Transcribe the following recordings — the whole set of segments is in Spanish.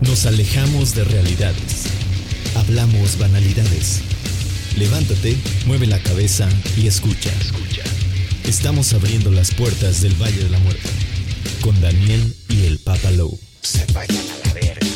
Nos alejamos de realidades. Hablamos banalidades. Levántate, mueve la cabeza y escucha. Escucha. Estamos abriendo las puertas del Valle de la Muerte con Daniel y el Papa Low. Se vayan a la verga.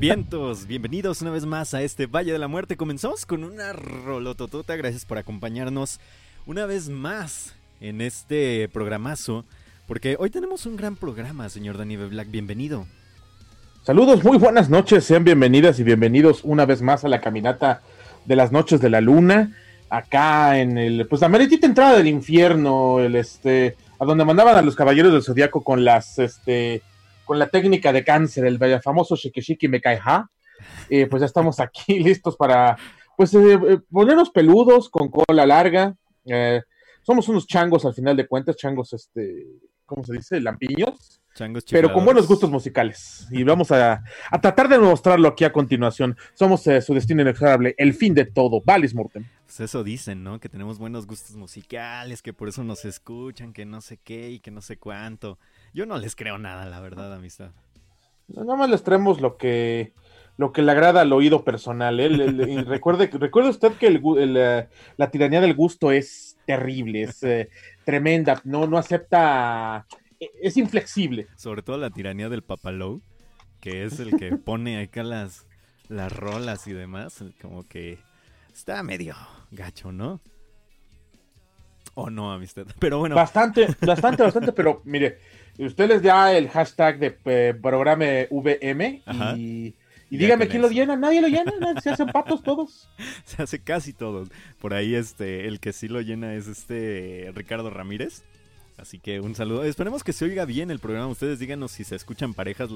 Vientos, bienvenidos una vez más a este Valle de la Muerte. Comenzamos con una rolototota. Gracias por acompañarnos una vez más en este programazo. Porque hoy tenemos un gran programa, señor Danny Black. Bienvenido. Saludos, muy buenas noches. Sean bienvenidas y bienvenidos una vez más a la caminata de las noches de la luna. Acá en el, pues la meritita entrada del infierno, el este, a donde mandaban a los caballeros del zodiaco con las, este, con la técnica de cáncer, el famoso Shikishiki Mekaiha. Eh, pues ya estamos aquí listos para pues eh, eh, ponernos peludos con cola larga. Eh, somos unos changos al final de cuentas, changos, este, ¿cómo se dice? Lampiños. Changos Pero con buenos gustos musicales. Y vamos a, a tratar de mostrarlo aquí a continuación. Somos su destino inexorable, el fin de todo. Valis Morten. Pues eso dicen, ¿no? Que tenemos buenos gustos musicales, que por eso nos escuchan, que no sé qué y que no sé cuánto. Yo no les creo nada, la verdad, amistad. Nada más les traemos lo que lo que le agrada al oído personal. ¿eh? recuerde, recuerde usted que el, la tiranía del gusto es terrible, es eh, tremenda, no, no acepta, es inflexible. Sobre todo la tiranía del papalou, que es el que pone acá las, las rolas y demás, como que está medio gacho, ¿no? O no, amistad. Pero bueno. Bastante, bastante, bastante, pero mire, ustedes ya el hashtag de eh, programa VM y, Y Ya dígame quién lo llena, nadie lo llena, se hacen patos todos. Se hace casi todos. Por ahí este, el que sí lo llena es este Ricardo Ramírez. Así que un saludo. Esperemos que se oiga bien el programa. Ustedes díganos si se escuchan parejas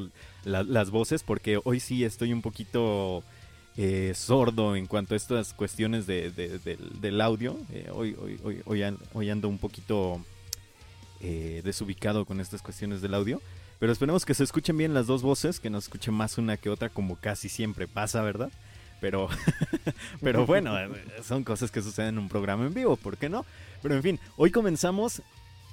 la- las voces, porque hoy sí estoy un poquito eh, sordo en cuanto a estas cuestiones de, de- del, del audio. Eh, hoy, hoy, hoy ando un poquito eh, desubicado con estas cuestiones del audio. Pero esperemos que se escuchen bien las dos voces, que no se escuche más una que otra, como casi siempre pasa, ¿verdad? Pero, pero bueno, son cosas que suceden en un programa en vivo, ¿por qué no? Pero en fin, hoy comenzamos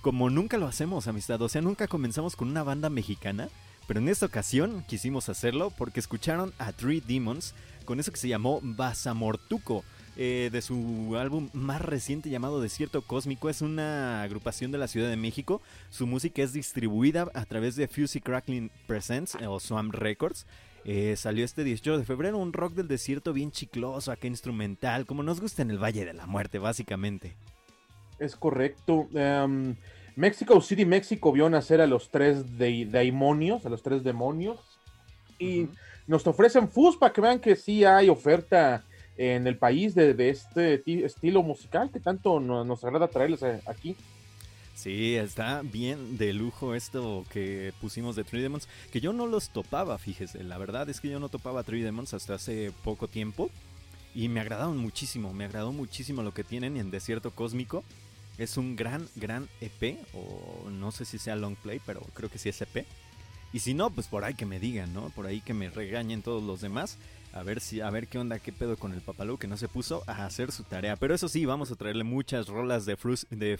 como nunca lo hacemos, amistad. O sea, nunca comenzamos con una banda mexicana. Pero en esta ocasión quisimos hacerlo porque escucharon a Three Demons con eso que se llamó Basamortuco. Eh, de su álbum más reciente llamado Desierto Cósmico. Es una agrupación de la Ciudad de México. Su música es distribuida a través de Fusey Crackling Presents eh, o Swamp Records. Eh, salió este 18 de febrero un rock del desierto bien chicloso, acá instrumental, como nos gusta en el Valle de la Muerte, básicamente. Es correcto. Em, Mexico City, México vio nacer a los tres de- daimonios, a los tres demonios. Y nos ofrecen FUS para que vean que sí hay oferta en el país de, este ti- estilo musical que tanto no- nos agrada traerles eh, aquí. Sí, está bien de lujo esto que pusimos de Three Demons, que yo no los topaba, fíjese, la verdad es que yo no topaba Three Demons hasta hace poco tiempo y me agradaron muchísimo, me agradó muchísimo lo que tienen en Desierto Cósmico. Es un gran, gran EP, o no sé si sea long play, pero creo que sí es EP. Y si no, pues por ahí que me digan, ¿no? Por ahí que me regañen todos los demás. A ver si, a ver qué onda, qué pedo con el papalú que no se puso a hacer su tarea. Pero eso sí, vamos a traerle muchas rolas de, Frus- de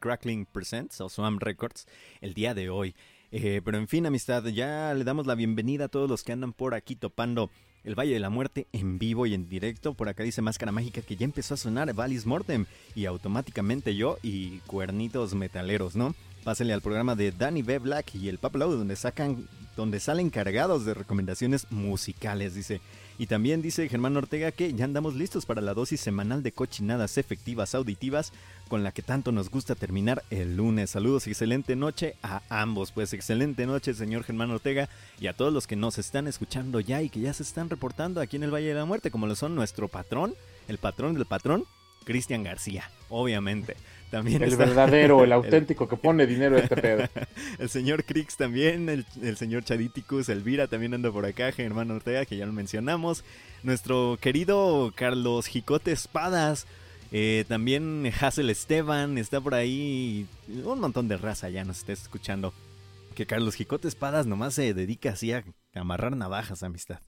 Crackling Presents o Swam Records el día de hoy. Eh, pero en fin, amistad, ya le damos la bienvenida a todos los que andan por aquí topando el Valle de la Muerte en vivo y en directo. Por acá dice Máscara Mágica que ya empezó a sonar Valis Mortem y automáticamente yo y cuernitos metaleros, ¿no? Pásale al programa de Danny B. Black y el Papalow donde sacan, donde salen cargados de recomendaciones musicales, dice. Y también dice Germán Ortega que ya andamos listos para la dosis semanal de cochinadas efectivas auditivas con la que tanto nos gusta terminar el lunes. Saludos excelente noche a ambos. Pues excelente noche, señor Germán Ortega, y a todos los que nos están escuchando ya y que ya se están reportando aquí en el Valle de la Muerte, como lo son nuestro patrón, el patrón del patrón, Cristian García, obviamente. También El está- verdadero, el auténtico que pone dinero a este pedo. el señor Crix también, el, el señor Chaditicus, Elvira también anda por acá, Germán Ortega, que ya lo mencionamos. Nuestro querido Carlos Jicote Espadas, eh, también Hazel Esteban, está por ahí. Un montón de raza ya nos está escuchando. Que Carlos Jicote Espadas nomás se dedica así a amarrar navajas, amistad.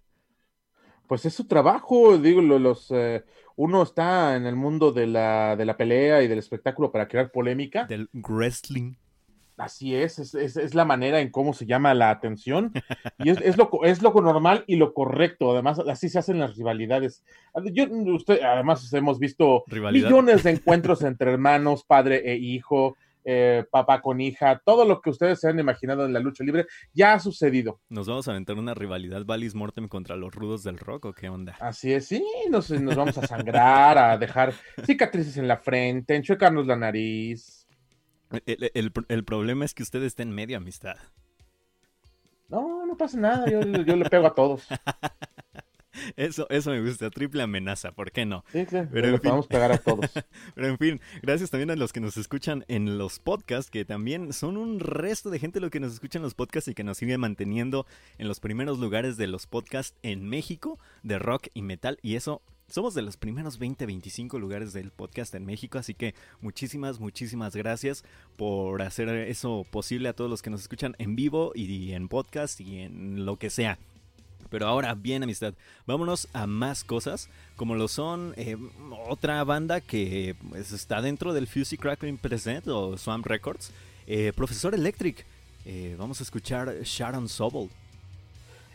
Pues es su trabajo, digo, lo- los, eh, uno está en el mundo de la, de la pelea y del espectáculo para crear polémica. Del wrestling. Así es, es, es- es la manera en cómo se llama la atención. Y es, es lo, es lo normal y lo correcto. Además, así se hacen las rivalidades. Yo, usted, además, hemos visto Rivalidad. millones de encuentros entre hermanos, padre e hijo, eh, papá con hija. Todo lo que ustedes se han imaginado en la lucha libre ya ha sucedido. ¿Nos vamos a aventar una rivalidad Valis Mortem contra los rudos del rock o qué onda? Así es, sí, nos, nos vamos a sangrar, a dejar cicatrices en la frente, enchuecarnos la nariz. El, el- el problema es que usted está en medio, amistad. No, no pasa nada, yo, yo le pego a todos. Eso, eso me gusta, triple amenaza, ¿por qué no? Sí, claro, Pero, en fin. podemos pegar a todos. Pero en fin, gracias también a los que nos escuchan en los podcasts, que también son un resto de gente lo que nos escucha en los podcasts y que nos sigue manteniendo en los primeros lugares de los podcasts en México de rock y metal. Y eso, somos de los primeros 20, 25 lugares del podcast en México. Así que muchísimas, muchísimas gracias por hacer eso posible a todos los que nos escuchan en vivo y en podcast y en lo que sea. Pero ahora, bien, amistad, vámonos a más cosas, como lo son eh, otra banda que pues, está dentro del Fusey Crackling Present o Swamp Records, eh, Profesor Electric. Eh, vamos a escuchar Sharon Sobel.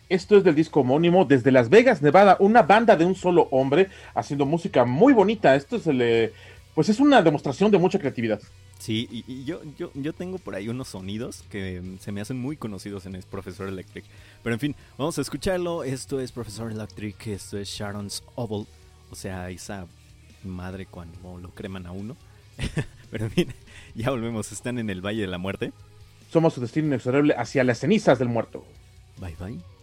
Esto es del disco homónimo desde Las Vegas, Nevada, una banda de un solo hombre haciendo música muy bonita. Esto es el, pues es una demostración de mucha creatividad. Sí, y, y yo, yo, yo tengo por ahí unos sonidos que mm, se me hacen muy conocidos en el Profesor Electric. Pero en fin, vamos a escucharlo. Esto es Profesor Electric, esto es Sharon's Oval. O sea, esa madre cuando lo creman a uno. Pero en fin, ya volvemos. Están en el Valle de la Muerte. Somos su destino inexorable hacia las cenizas del muerto. Bye bye.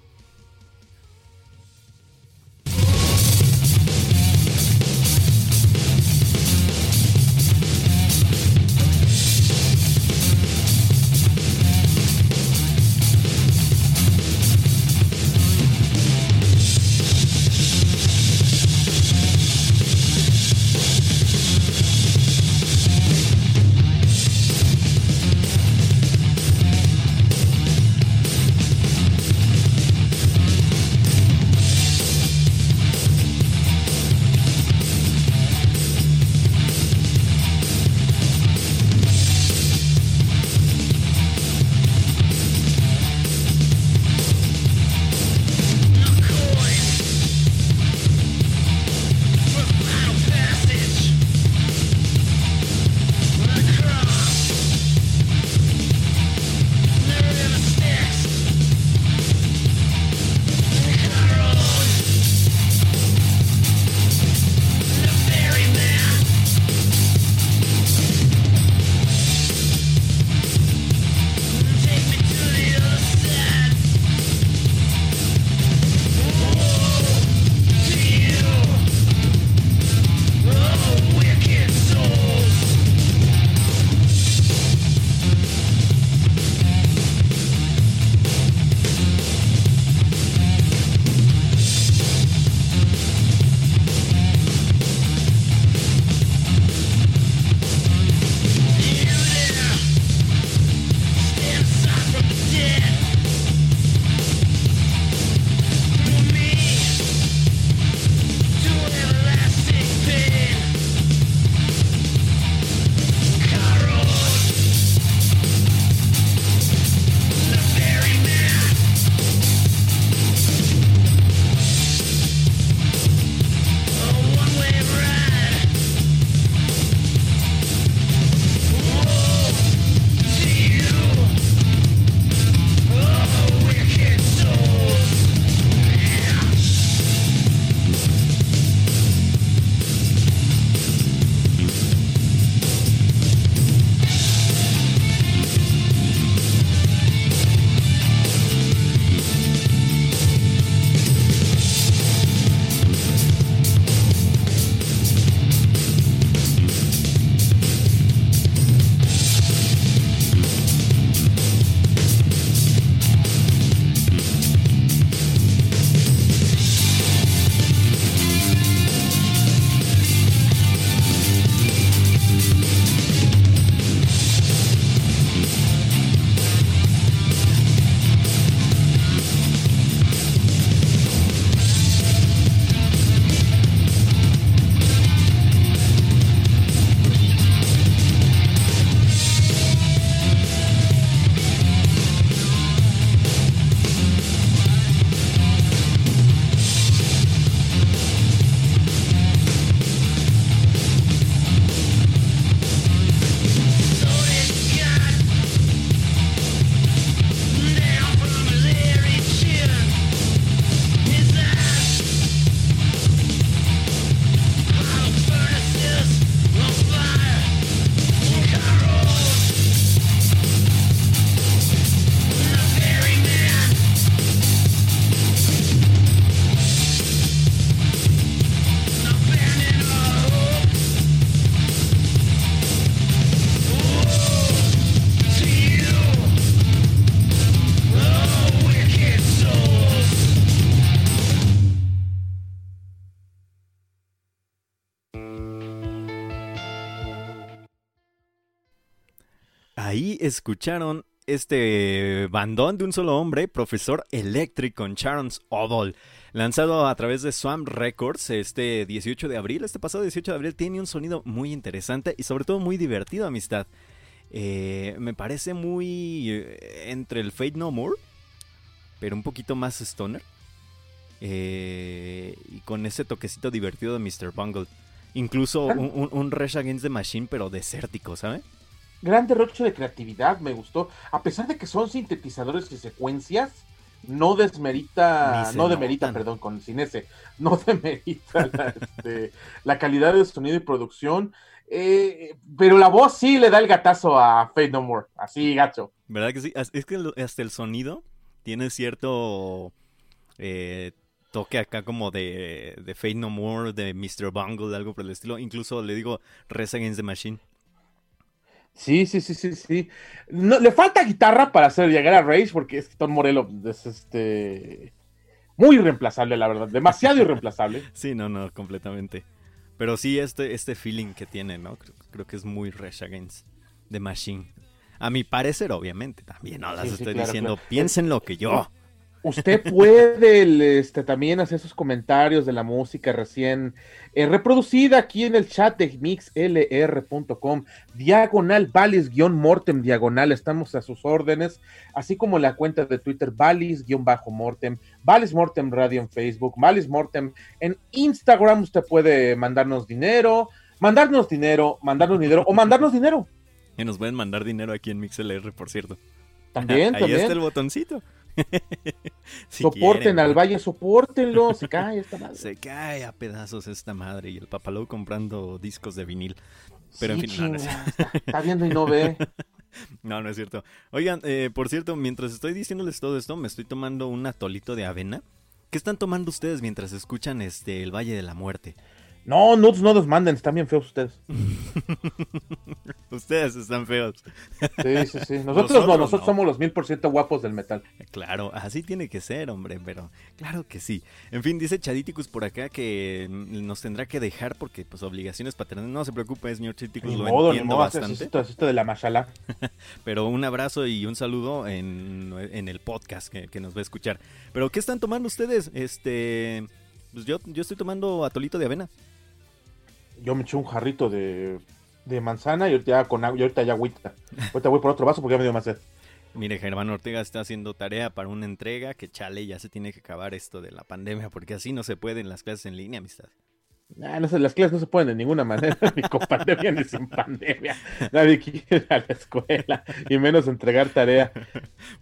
Escucharon este bandón de un solo hombre, Profesor Electric con Charles Odol, lanzado a través de Swamp Records este 18 de abril. Este pasado 18 de abril tiene un sonido muy interesante y sobre todo muy divertido, amistad. Eh, me parece muy eh, entre el Fate No More, pero un poquito más stoner. Eh, y con ese toquecito divertido de Mr. Bungle. Incluso un, un, un Rush Against the Machine, pero desértico, ¿sabes? Gran derroche de creatividad, me gustó. A pesar de que son sintetizadores y secuencias, no desmerita, no demerita, perdón, con sin ese, no demerita la, este, la calidad de sonido y producción. Eh, pero la voz sí le da el gatazo a Fate No More, así gacho. ¿Verdad que sí? Es que hasta el sonido tiene cierto eh, toque acá como de, de Fate No More, de Mr. Bungle, algo por el estilo. Incluso le digo Res Against the Machine. Sí, sí, sí, sí, sí. No, le falta guitarra para hacer llegar a Rage porque es que Tom Morello es este muy irreemplazable, la verdad, demasiado irreemplazable. Sí, no, no, completamente. Pero sí, este, este feeling que tiene, ¿no? Creo, creo que es muy Rage Against the Machine. A mi parecer, obviamente, también no las sí, estoy sí, claro, diciendo, claro. piensen lo que yo. Usted puede este, también hacer sus comentarios de la música recién eh, reproducida aquí en el chat de mixlr.com, diagonal valis-mortem diagonal, estamos a sus órdenes, así como la cuenta de Twitter valis-mortem, valis mortem radio en Facebook, valis mortem en Instagram, usted puede mandarnos dinero, mandarnos dinero, mandarnos dinero o mandarnos dinero. Y nos pueden mandar dinero aquí en MixLR, por cierto. También, Ahí también. está el botoncito. si soporten quieren, al valle, soportenlo, se cae esta madre. Se cae a pedazos esta madre y el papalou comprando discos de vinil. Pero sí, en fin, no, no está, está, viendo y no ve. no, no es cierto. Oigan, eh, por cierto, mientras estoy diciéndoles todo esto, me estoy tomando un atolito de avena. ¿Qué están tomando ustedes mientras escuchan este el Valle de la Muerte? No, nudes no los manden, están bien feos ustedes. ustedes están feos. Sí, sí, sí. Nosotros, nosotros no, nosotros no. somos los mil por ciento guapos del metal. Claro, así tiene que ser, hombre, pero claro que sí. En fin, dice Chaditicus por acá que nos tendrá que dejar porque pues obligaciones paternales. No se preocupe, señor Chaditicus, lo modo, entiendo modo, bastante. Esto, esto de la mashallah. pero un abrazo y un saludo en, en el podcast que, que nos va a escuchar. Pero, ¿qué están tomando ustedes? Este... Pues yo, yo estoy tomando atolito de avena yo me eché un jarrito de, de manzana y ahorita ya con agua, y ahorita ya agüita. Ahorita voy por otro vaso porque ya me dio más sed. Mire, Germán Ortega está haciendo tarea para una entrega que chale, ya se tiene que acabar esto de la pandemia, porque así no se puede en las clases en línea, amistad. Nah, no sé, las clases no se pueden de ninguna manera, ni con pandemia ni sin pandemia. Nadie quiere ir a la escuela y menos entregar tarea.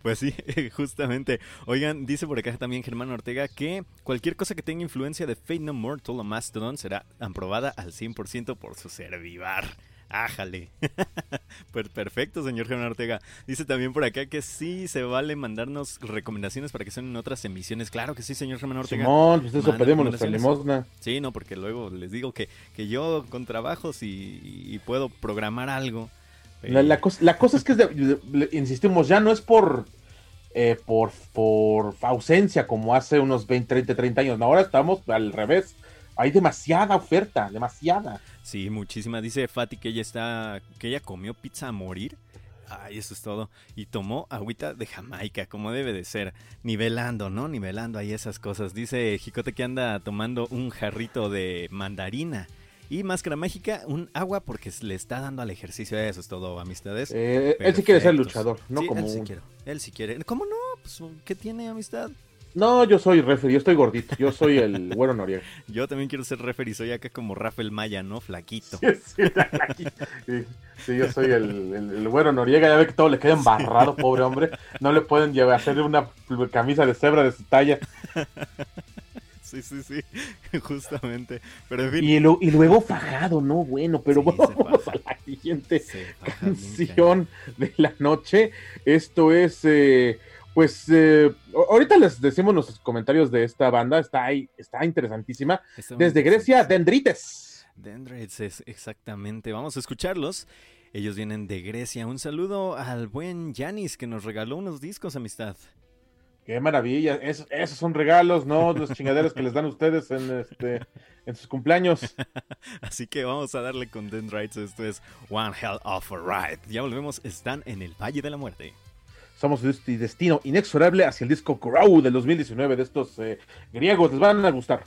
Pues sí, justamente. Oigan, dice por acá también Germán Ortega que cualquier cosa que tenga influencia de Fate No More, o Mastodon será aprobada al 100% por su servivar. Ájale. pues perfecto, señor Germán Ortega. Dice también por acá que sí se vale mandarnos recomendaciones para que sean en otras emisiones. Claro que sí, señor Germán Ortega. Simón, pues eso pedimos nuestra limosna. Sí, no, porque luego les digo que, que yo con trabajos y, y puedo programar algo. La, la, cosa, la cosa es que, es de, de, de, insistimos, ya no es por, eh, por, por ausencia como hace unos 20, 30, 30 años. Ahora estamos al revés. Hay demasiada oferta, demasiada. Sí, muchísima. Dice Fati que ella está, que ella comió pizza a morir. Ay, eso es todo. Y tomó agüita de Jamaica, como debe de ser. Nivelando, ¿no? Nivelando ahí esas cosas. Dice Jicote que anda tomando un jarrito de mandarina. Y Máscara Mágica, un agua porque le está dando al ejercicio. Eso es todo, amistades. Eh, él sí quiere ser luchador, no sí, como él sí un... quiere. Él sí quiere. ¿Cómo no? Pues, ¿Qué tiene amistad? No, yo soy referee, yo estoy gordito, yo soy el güero Noriega. yo también quiero ser referee, soy acá como Rafael Maya, ¿no? Flaquito. Sí, sí, flaquito. sí, sí yo soy el, el, el, güero Noriega, ya ve que todo le queda embarrado, pobre hombre. No le pueden llevar, hacer una camisa de cebra de su talla. Sí, sí, sí, justamente. Pero en fin. Y, lo, y luego fajado, ¿no? Bueno, pero sí, vamos a la siguiente canción de la noche. Esto es... Eh, pues eh, ahorita les decimos los comentarios de esta banda, está ahí, está interesantísima. Desde Grecia, Dendrites. Dendrites, es exactamente. Vamos a escucharlos. Ellos vienen de Grecia. Un saludo al buen Yanis que nos regaló unos discos, amistad. Qué maravilla, es, esos son regalos, ¿no? Los chingaderos que les dan ustedes en, este, en sus cumpleaños. Así que vamos a darle con Dendrites. Esto es One Hell of a Ride. Ya volvemos, están en el Valle de la Muerte. Somos este destino inexorable hacia el disco Crow del 2019 de estos eh, griegos. Les van a gustar.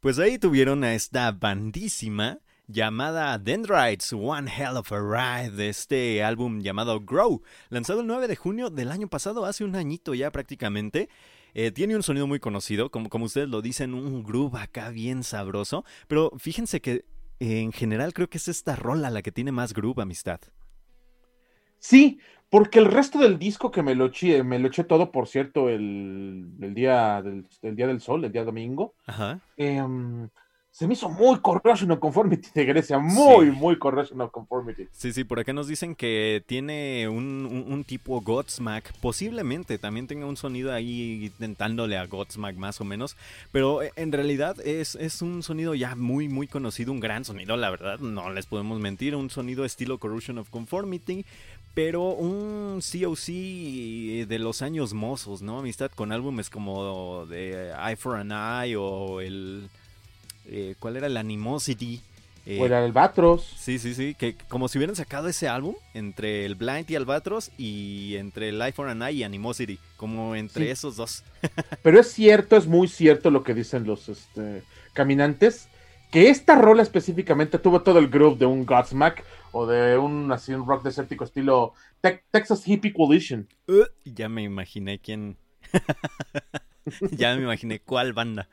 Pues ahí tuvieron a esta bandísima llamada Dendrites One Hell of a Ride de este álbum llamado Grow, lanzado el 9 de junio del año pasado, hace un añito ya prácticamente. Eh, tiene un sonido muy conocido, como, como ustedes lo dicen, un groove acá bien sabroso, pero fíjense que en general creo que es esta rola la que tiene más groove, amistad. Sí, porque el resto del disco que me lo eché, me lo eché todo, por cierto, el, día del, día del sol, el día domingo. Ajá. Em, se me hizo muy Corrosion of Conformity de Grecia, muy, muy Corrosion of Conformity. Sí, sí, por acá nos dicen que tiene un, tipo Godsmack, posiblemente también tenga un sonido ahí intentándole a Godsmack más o menos, pero en realidad es, es un sonido ya muy, muy conocido, un gran sonido, la verdad, no les podemos mentir, un sonido estilo Corrosion of Conformity, pero un COC de los años mozos, ¿no? Amistad con álbumes como de Eye for an Eye o el... Eh, ¿cuál era el Animosity? Eh, o el Albatros. Sí, sí, sí, que como si hubieran sacado ese álbum entre el Blind y Albatros y entre Life for an Eye y Animosity, como entre esos dos. Pero es cierto, es muy cierto lo que dicen los este, caminantes, que esta rola específicamente tuvo todo el groove de un Godsmack o de un así un rock desértico estilo Texas Hippie Coalition. Uh, ya me imaginé quién ya me imaginé cuál banda.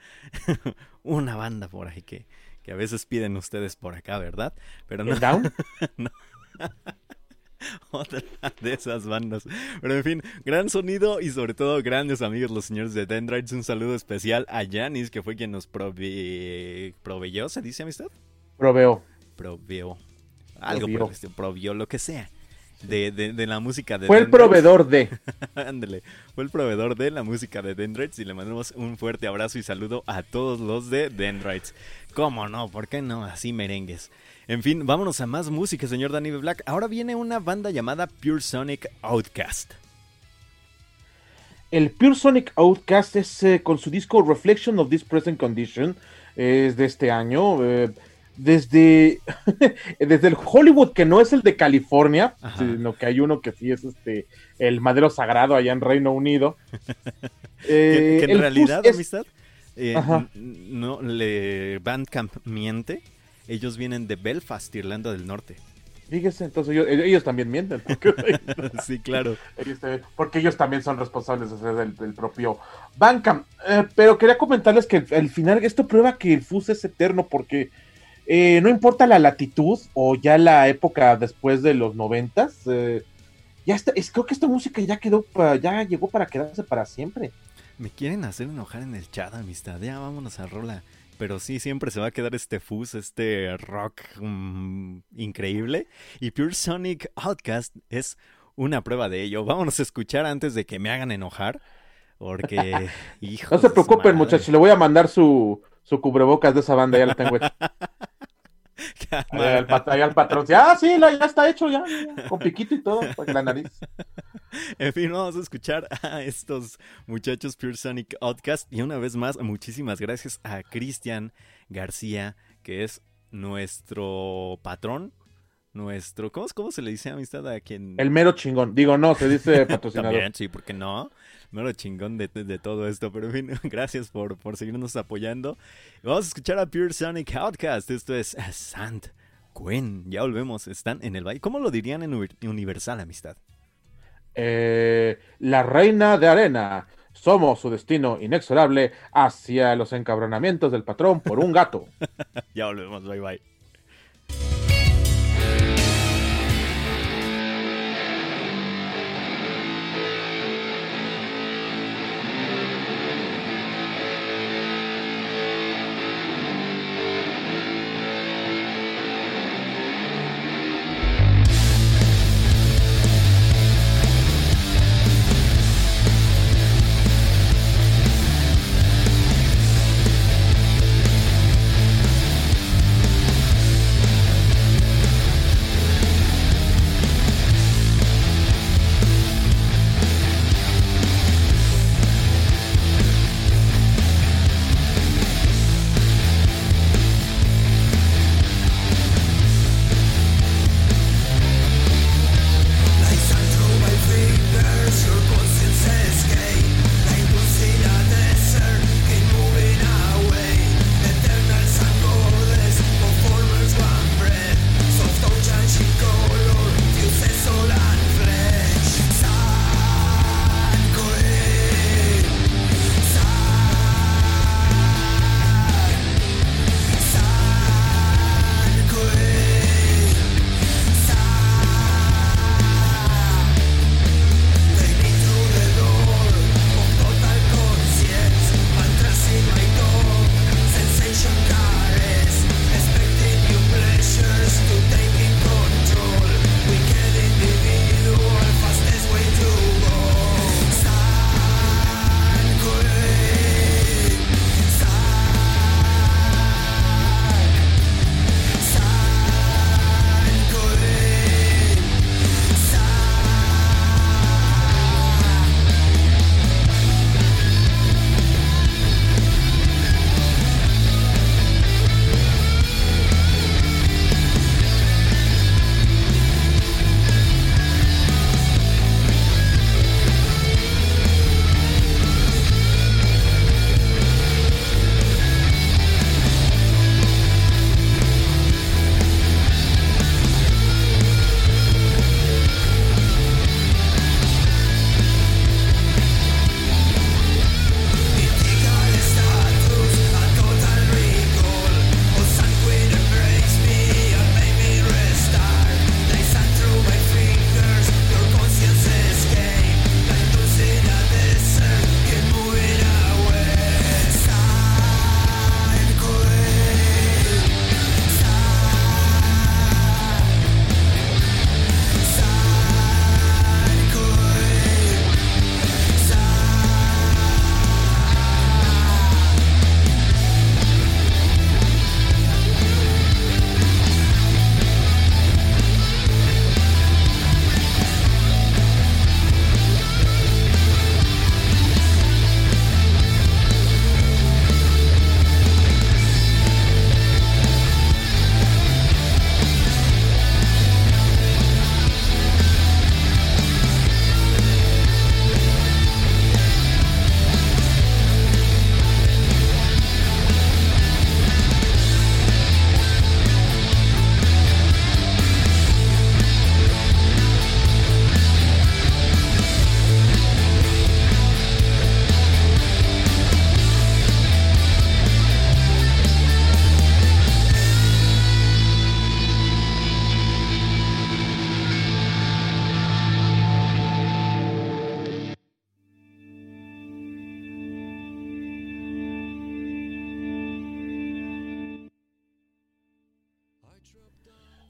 Una banda por ahí que, que a veces piden ustedes por acá, ¿verdad? Pero no. Down? Otra de esas bandas. Pero en fin, gran sonido y sobre todo grandes amigos los señores de Dendrites. Un saludo especial a Janis, que fue quien nos proveyó, ¿se dice amistad? Proveó. Proveó. Algo por el provió, lo que sea de, de, la música de Fue el proveedor de. Ándale, fue el proveedor de la música de Dendrites y le mandamos un fuerte abrazo y saludo a todos los de Dendrites. ¿Cómo no? ¿Por qué no? Así merengues. En fin, vámonos a más música, señor Danny Black. Ahora viene una banda llamada Pure Sonic Outcast. El Pure Sonic Outcast es eh, con su disco Reflection of This Present Condition, es de este año. Eh, desde, desde el Hollywood, que no es el de California, sino que hay uno que sí es este el madero sagrado allá en Reino Unido. que, en realidad, amistad, eh, no le Bandcamp miente. Ellos vienen de Belfast, Irlanda del Norte. Fíjese, entonces ellos, también mienten. sí, claro. Porque ellos también son responsables del, del propio Bandcamp. Eh, pero quería comentarles que al final esto prueba que el FUS es eterno porque eh, no importa la latitud o ya la época después de los noventas, eh, ya está, es, creo que esta música ya quedó, ya llegó para quedarse para siempre. Me quieren hacer enojar en el chat, amistad. Ya vámonos a rola. Pero sí, siempre se va a quedar este fuzz, este rock mm, increíble. Y Pure Sonic Outcast es una prueba de ello. Vámonos a escuchar antes de que me hagan enojar. Porque, No se preocupen, muchachos. Le voy a mandar su, su cubrebocas de esa banda. Ya la tengo hecha. Ahí al, patrón, ah, sí, ya está hecho, ya, con piquito y todo, con la nariz. En fin, vamos a escuchar a estos muchachos Pure Sonic Outcast. Y una vez más, muchísimas gracias a Cristian García, que es nuestro patrón. Nuestro, ¿cómo, ¿cómo se le dice amistad a quien? El mero chingón. Digo, no, se dice patrocinador. También, sí, porque no mero chingón de, todo esto. Pero en fin, gracias por, por seguirnos apoyando. Vamos a escuchar a Pure Sonic Outcast. Esto es Sant Gwen. Ya volvemos. Están en el baile. ¿Cómo lo dirían en Universal, amistad? Eh, la reina de arena. Somos su destino inexorable hacia los encabronamientos del patrón por un gato. ya volvemos. Bye bye.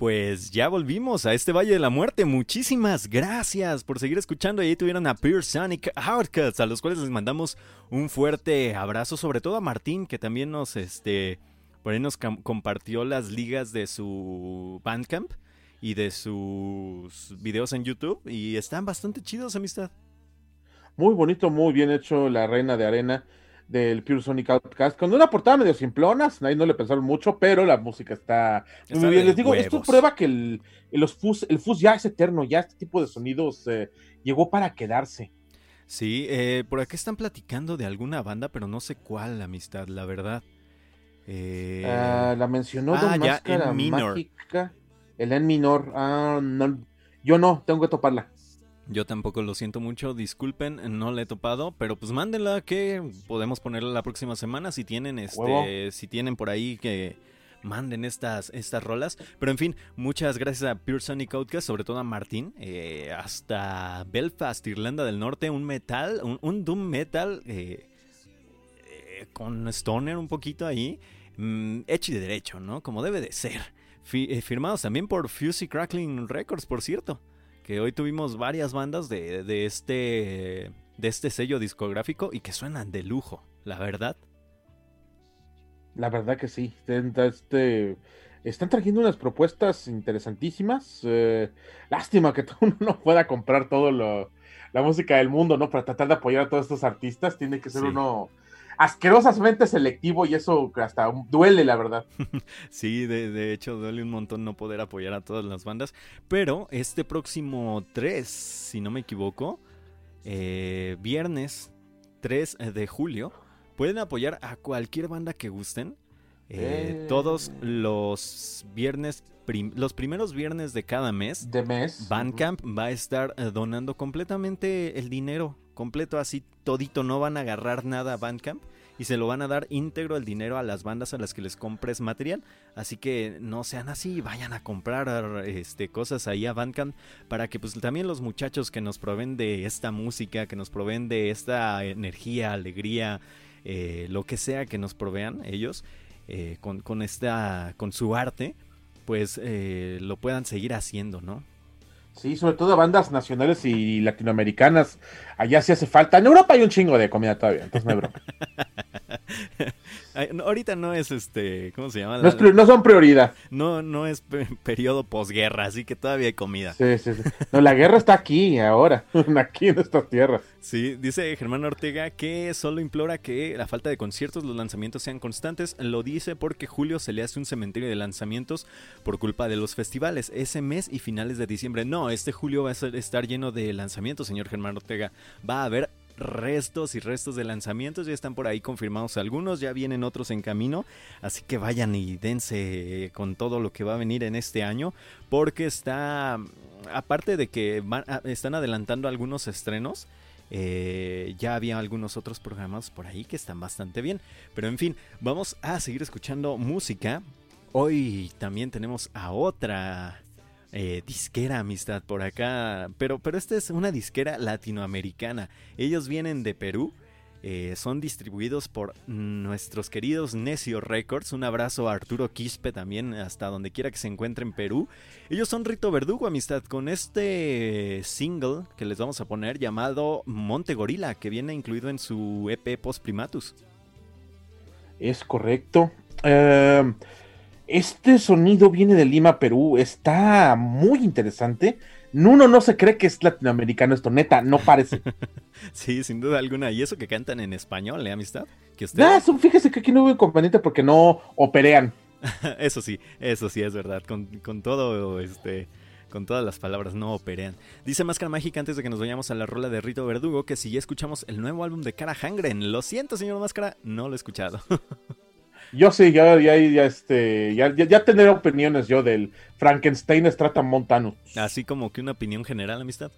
Pues ya volvimos a este Valle de la Muerte. Muchísimas gracias por seguir escuchando. Y ahí tuvieron a Pure Sonic Outcuts, a los cuales les mandamos un fuerte abrazo, sobre todo a Martín, que también nos, este, por ahí nos compartió las ligas de su Bandcamp y de sus videos en YouTube. Y están bastante chidos, amistad. Muy bonito, muy bien hecho la Reina de Arena del Pure Sonic Outcast, con una portada medio simplonas, ahí no le pensaron mucho, pero la música está, muy bien. Les digo, esto prueba que el, los fuzz, el fuzz ya es eterno, ya este tipo de sonidos eh, llegó para quedarse. Sí, eh, por aquí están platicando de alguna banda, pero no sé cuál, amistad, la verdad. Eh... Ah, la mencionó ah, Don ya, en Mágica, el en minor. Ah, no, yo no, tengo que toparla. Yo tampoco lo siento mucho, disculpen, no la he topado, pero pues mándenla que podemos ponerla la próxima semana si tienen este si tienen por ahí que manden estas, estas rolas. Pero en fin, muchas gracias a Pure Sonic Outcast, sobre todo a Martín, eh, hasta Belfast, Irlanda del Norte, un metal, un, doom metal eh, eh, con stoner un poquito ahí, mm, hecho y de derecho, ¿no? Como debe de ser. firmados también por Fusey Crackling Records, por cierto que hoy tuvimos varias bandas de, este, de este sello discográfico y que suenan de lujo, la verdad. La verdad que sí. Este, están trayendo unas propuestas interesantísimas. Eh, lástima que uno no pueda comprar todo la música del mundo, ¿no? Para tratar de apoyar a todos estos artistas, tiene que ser uno asquerosamente selectivo y eso hasta duele, la verdad. sí, de, hecho duele un montón no poder apoyar a todas las bandas. Pero este próximo 3, si no me equivoco, eh, viernes 3 de julio, pueden apoyar a cualquier banda que gusten. Eh, todos los viernes, los primeros viernes de cada mes, de mes, Bandcamp va a estar eh, donando completamente el dinero completo así todito, no van a agarrar nada a Bandcamp y se lo van a dar íntegro el dinero a las bandas a las que les compres material. Así que no sean así, vayan a comprar este, cosas ahí a Bandcamp para que pues también los muchachos que nos proveen de esta música, que nos proveen de esta energía, alegría, eh, lo que sea que nos provean ellos eh, con, esta, con su arte, pues eh, lo puedan seguir haciendo, ¿no? Sí, sobre todo bandas nacionales y latinoamericanas. Allá sí hace falta. En Europa hay un chingo de comida todavía, entonces no hay. ahorita no es este, ¿cómo se llama? No, son prioridad. No, no es periodo posguerra, así que todavía hay comida. Sí, sí, sí. No, la guerra está aquí, ahora, aquí en estas tierras. Sí, dice Germán Ortega que solo implora que la falta de conciertos, los lanzamientos sean constantes. Lo dice porque julio se le hace un cementerio de lanzamientos por culpa de los festivales. Ese mes y finales de diciembre. No, este julio va a estar lleno de lanzamientos, señor Germán Ortega. Va a haber restos y restos de lanzamientos. Ya están por ahí confirmados algunos, ya vienen otros en camino. Así que vayan y dense con todo lo que va a venir en este año. Porque está, aparte de que están adelantando algunos estrenos. Eh, ya había algunos otros programas por ahí que están bastante bien. Pero en fin, vamos a seguir escuchando música. Hoy también tenemos a otra eh, disquera amistad por acá, pero, pero esta es una disquera latinoamericana. Ellos vienen de Perú, eh, son distribuidos por nuestros queridos Necio Records. Un abrazo a Arturo Quispe también, hasta donde quiera que se encuentre en Perú. Ellos son Rito Verdugo, amistad, con este single que les vamos a poner llamado Monte Gorila, que viene incluido en su EP Post Primatus. Es correcto. Eh, este sonido viene de Lima, Perú. Está muy interesante. Uno no se cree que es latinoamericano esto, neta, no parece. sí, sin duda alguna. Y eso que cantan en español, ¿eh, amistad? ¿Que fíjese que aquí no hubo inconveniente porque no operean. eso sí, eso sí es verdad. Con, todo, este, con todas las palabras no operean. Dice Máscara Mágica antes de que nos vayamos a la rola de Rito Verdugo que si ya escuchamos el nuevo álbum de Cara Hangren. Lo siento, señor Máscara, no lo he escuchado. Yo sí, ya, ya, ya, este, ya, ya, tendré opiniones yo del Frankenstein Strata Montanus. Así como que una opinión general, amistad.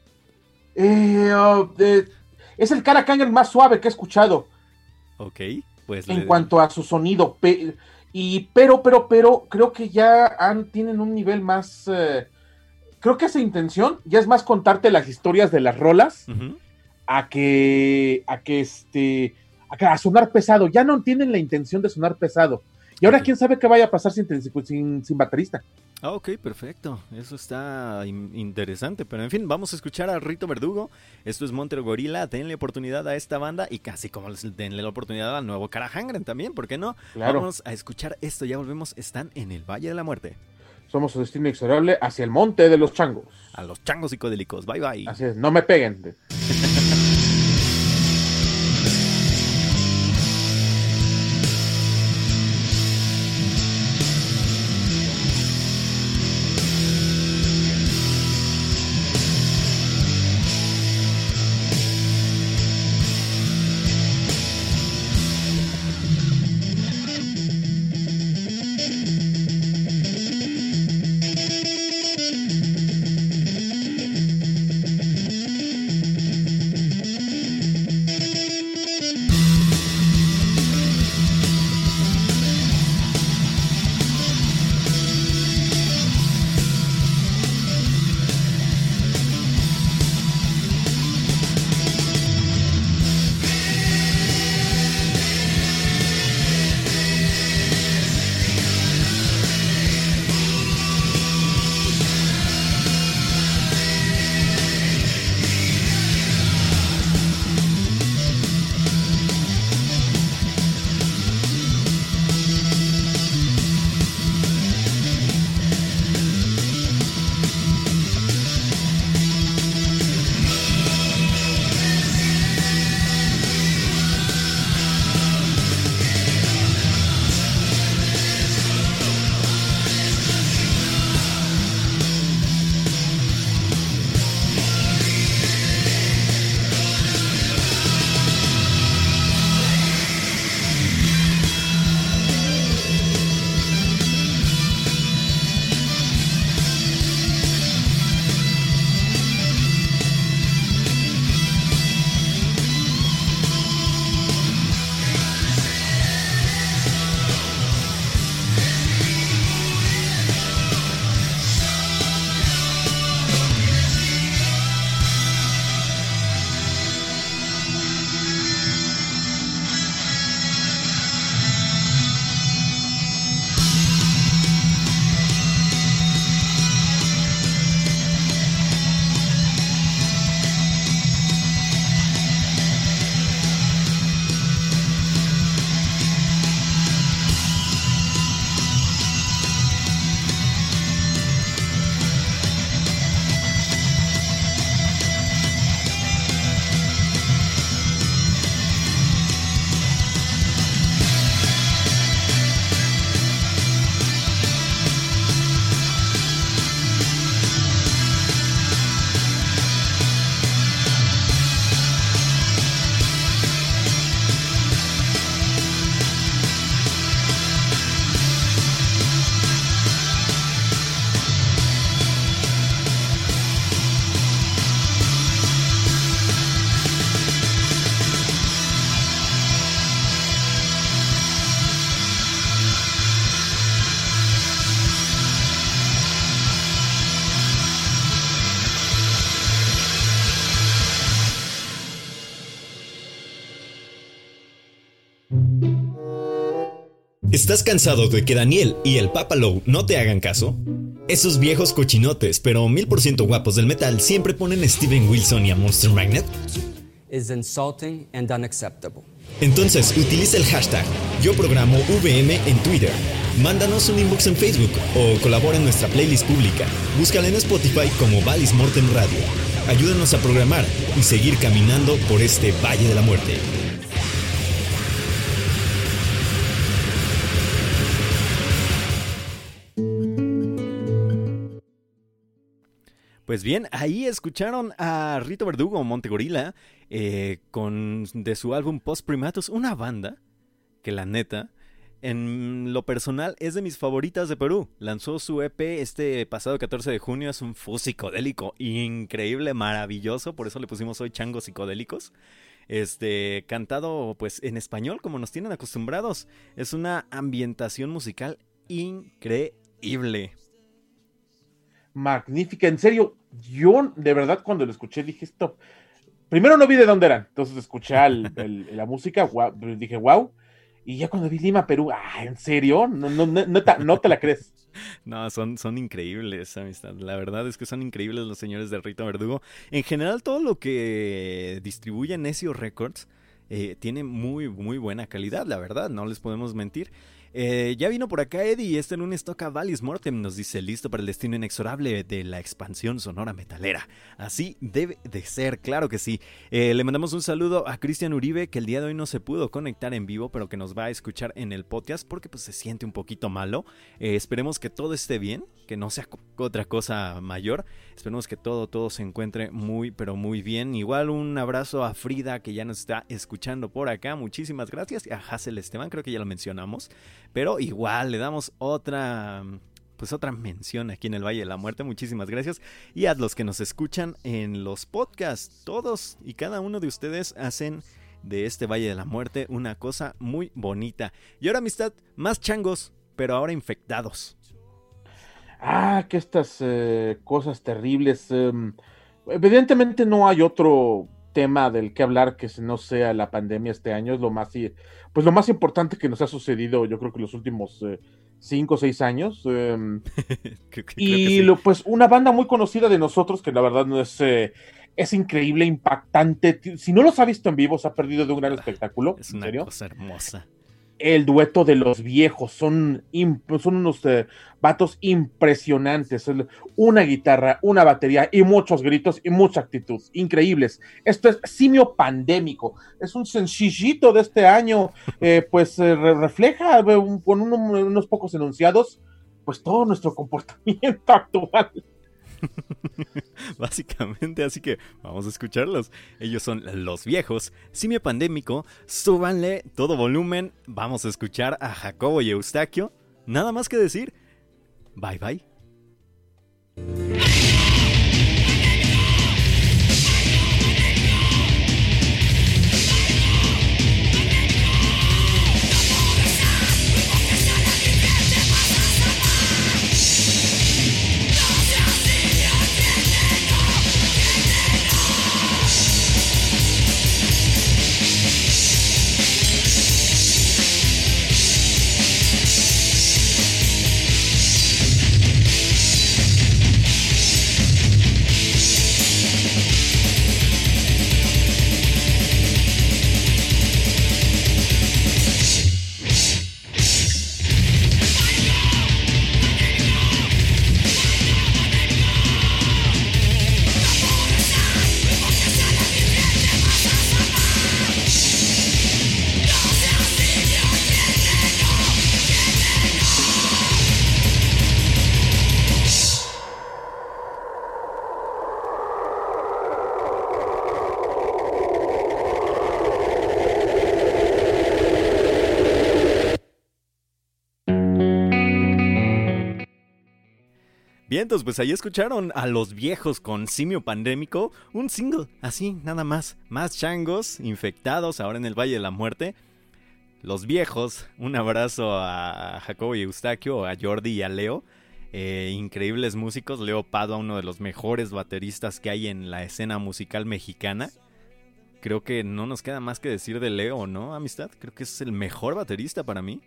Eh, oh, es el cara más suave que he escuchado. Ok, pues. En cuanto a su sonido. y, pero, pero, pero, creo que ya han, tienen un nivel más. Eh, creo que esa intención ya es más contarte las historias de las rolas. A que. A que este a sonar pesado. Ya no tienen la intención de sonar pesado. Y ahora quién sabe qué vaya a pasar sin, sin, sin baterista. Ah, ok, perfecto. Eso está interesante. Pero en fin, vamos a escuchar a Rito Verdugo. Esto es Montero Gorila. Denle oportunidad a esta banda y casi como les denle la oportunidad al nuevo Carajangren también, ¿por qué no? Vamos a escuchar esto. Ya volvemos. Están en el Valle de la Muerte. Somos su destino inexorable hacia el monte de los changos. A los changos psicodélicos. Bye bye. Así es, no me peguen. ¿Estás cansado de que Daniel y el Papa Low no te hagan caso? Esos viejos cochinotes, pero mil por ciento guapos del metal, siempre ponen a Steven Wilson y a Monster Magnet. Entonces, utiliza el hashtag Yo Programo VM en Twitter. Mándanos un inbox en Facebook o colabora en nuestra playlist pública. Búscala en Spotify como Valis Mortem Radio. Ayúdanos a programar y seguir caminando por este Valle de la Muerte. Pues bien, ahí escucharon a Rito Verdugo, Montegorila, eh, con de su álbum Post Primatus, una banda que la neta, en lo personal, es de mis favoritas de Perú. Lanzó su EP este pasado 14 de junio, es un fuzz psicodélico increíble, maravilloso, por eso le pusimos hoy changos psicodélicos. Este, cantado pues en español, como nos tienen acostumbrados. Es una ambientación musical increíble magnífica. En serio, yo de verdad cuando lo escuché dije esto. Primero no vi de dónde eran, entonces escuché la música, dije wow. Y ya cuando vi Lima, Perú, ah, ¿en serio? No, no, no, no, te, no te la crees. No, son, son increíbles, amistad. La verdad es que son increíbles los señores de Rito Verdugo. En general, todo lo que distribuye Necio Records eh, tiene muy, muy buena calidad, la verdad, no les podemos mentir. Eh, ya vino por acá Eddie este lunes toca Valis Mortem. Nos dice listo para el destino inexorable de la expansión sonora metalera. Así debe de ser, claro que sí. Eh, le mandamos un saludo a Cristian Uribe que el día de hoy no se pudo conectar en vivo, pero que nos va a escuchar en el podcast porque pues se siente un poquito malo. Eh, esperemos que todo esté bien, que no sea otra cosa mayor. Esperemos que todo, todo se encuentre muy, pero muy bien. Igual un abrazo a Frida que ya nos está escuchando por acá. Muchísimas gracias. Y a Hazel Esteban, creo que ya lo mencionamos. Pero igual le damos otra pues otra mención aquí en el Valle de la Muerte. Muchísimas gracias. Y a los que nos escuchan en los podcasts, todos y cada uno de ustedes hacen de este Valle de la Muerte una cosa muy bonita. Y ahora, amistad, más changos, pero ahora infectados. Ah, que estas eh, cosas terribles. Em, evidentemente no hay otro tema del que hablar que no sea la pandemia este año. Es lo más pues lo más importante que nos ha sucedido, yo creo que los últimos eh, cinco o seis años. Em, y pues una banda muy conocida de nosotros, que la verdad no es, eh, es increíble, impactante. Si no los ha visto en vivo, se ha perdido de un gran ah, espectáculo. Es una cosa hermosa el dueto de los viejos. Son, son unos eh, vatos impresionantes. Una guitarra, una batería y muchos gritos y mucha actitud. Increíbles. Esto es simio pandémico. Es un sencillito de este año. Eh, pues eh, refleja con unos pocos enunciados, pues todo nuestro comportamiento actual. Básicamente, así que vamos a escucharlos. Ellos son los viejos. Simio Pandémico, súbanle todo volumen. Vamos a escuchar a Jacobo y Eustaquio. Nada más que decir. Bye bye. Pues ahí escucharon a los viejos con simio pandémico, un single, así, nada más. Más changos, infectados, ahora en el Valle de la Muerte. Los viejos, un abrazo a Jacobo y Eustaquio, a Jordi y a Leo. Eh, increíbles músicos. Leo Padua, uno de los mejores bateristas que hay en la escena musical mexicana. Creo que no nos queda más que decir de Leo, ¿no, amistad? Creo que es el mejor baterista para mí.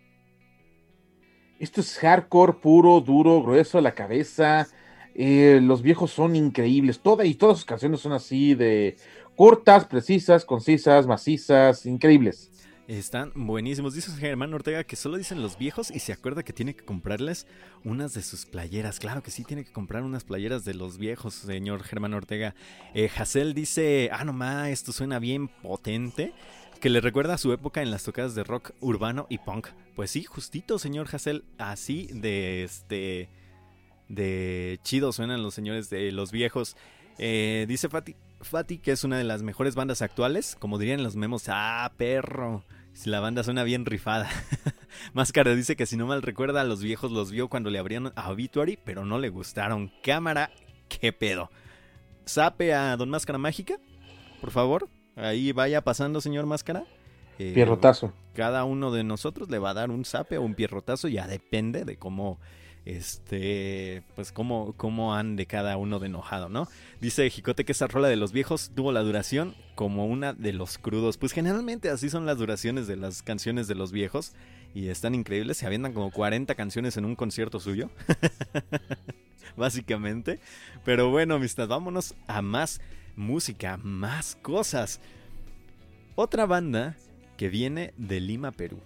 Esto es hardcore puro, duro, grueso a la cabeza. Eh, los viejos son increíbles. Toda, y todas sus canciones son así de cortas, precisas, concisas, macizas, increíbles. Están buenísimos. Dice Germán Ortega que solo dicen los viejos y se acuerda que tiene que comprarles unas de sus playeras. Claro que sí, tiene que comprar unas playeras de los viejos, señor Germán Ortega. Eh, dice, ah, no esto suena bien potente que le recuerda a su época en las tocadas de rock urbano y punk. Pues sí, justito, señor Hassel, así de este de chido suenan los señores de los viejos. Eh, dice Fati, que es una de las mejores bandas actuales, como dirían los memos, ah, perro. Si la banda suena bien rifada. Máscara dice que si no mal recuerda, a los viejos los vio cuando le abrieron a Obituary, pero no le gustaron. Cámara, qué pedo. Sape a Don Máscara Mágica, por favor. Ahí vaya pasando, señor Máscara. Eh, pierrotazo. Cada uno de nosotros le va a dar un zape o un pierrotazo, ya depende de cómo este, pues cómo, cómo han de cada uno de enojado, ¿no? Dice Jicote que esa rola de los viejos tuvo la duración como una de los crudos. Pues generalmente así son las duraciones de las canciones de los viejos y están increíbles. Se avientan como 40 canciones en un concierto suyo. Básicamente. Pero bueno, amistad, vámonos a más música, más cosas. Otra banda que viene de Lima, Perú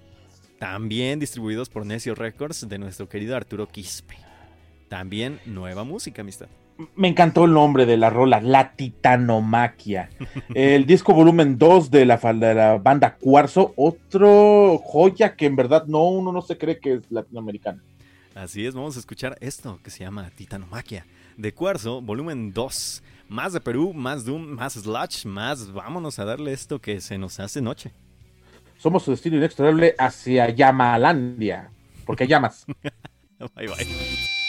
también distribuidos por Necio Records de nuestro querido Arturo Quispe. También nueva música, amistad. Me encantó el nombre de la rola, La Titanomaquia. El disco volumen 2 de la, de la banda Cuarzo, otro joya que en verdad no, uno no se cree que es latinoamericana. Así es, vamos a escuchar esto que se llama Titanomaquia. De Cuarzo, volumen 2. Más de Perú, más Doom, más Sludge, más vámonos a darle esto que se nos hace noche somos su destino inexorable hacia Yamalandia, porque hay llamas. bye bye.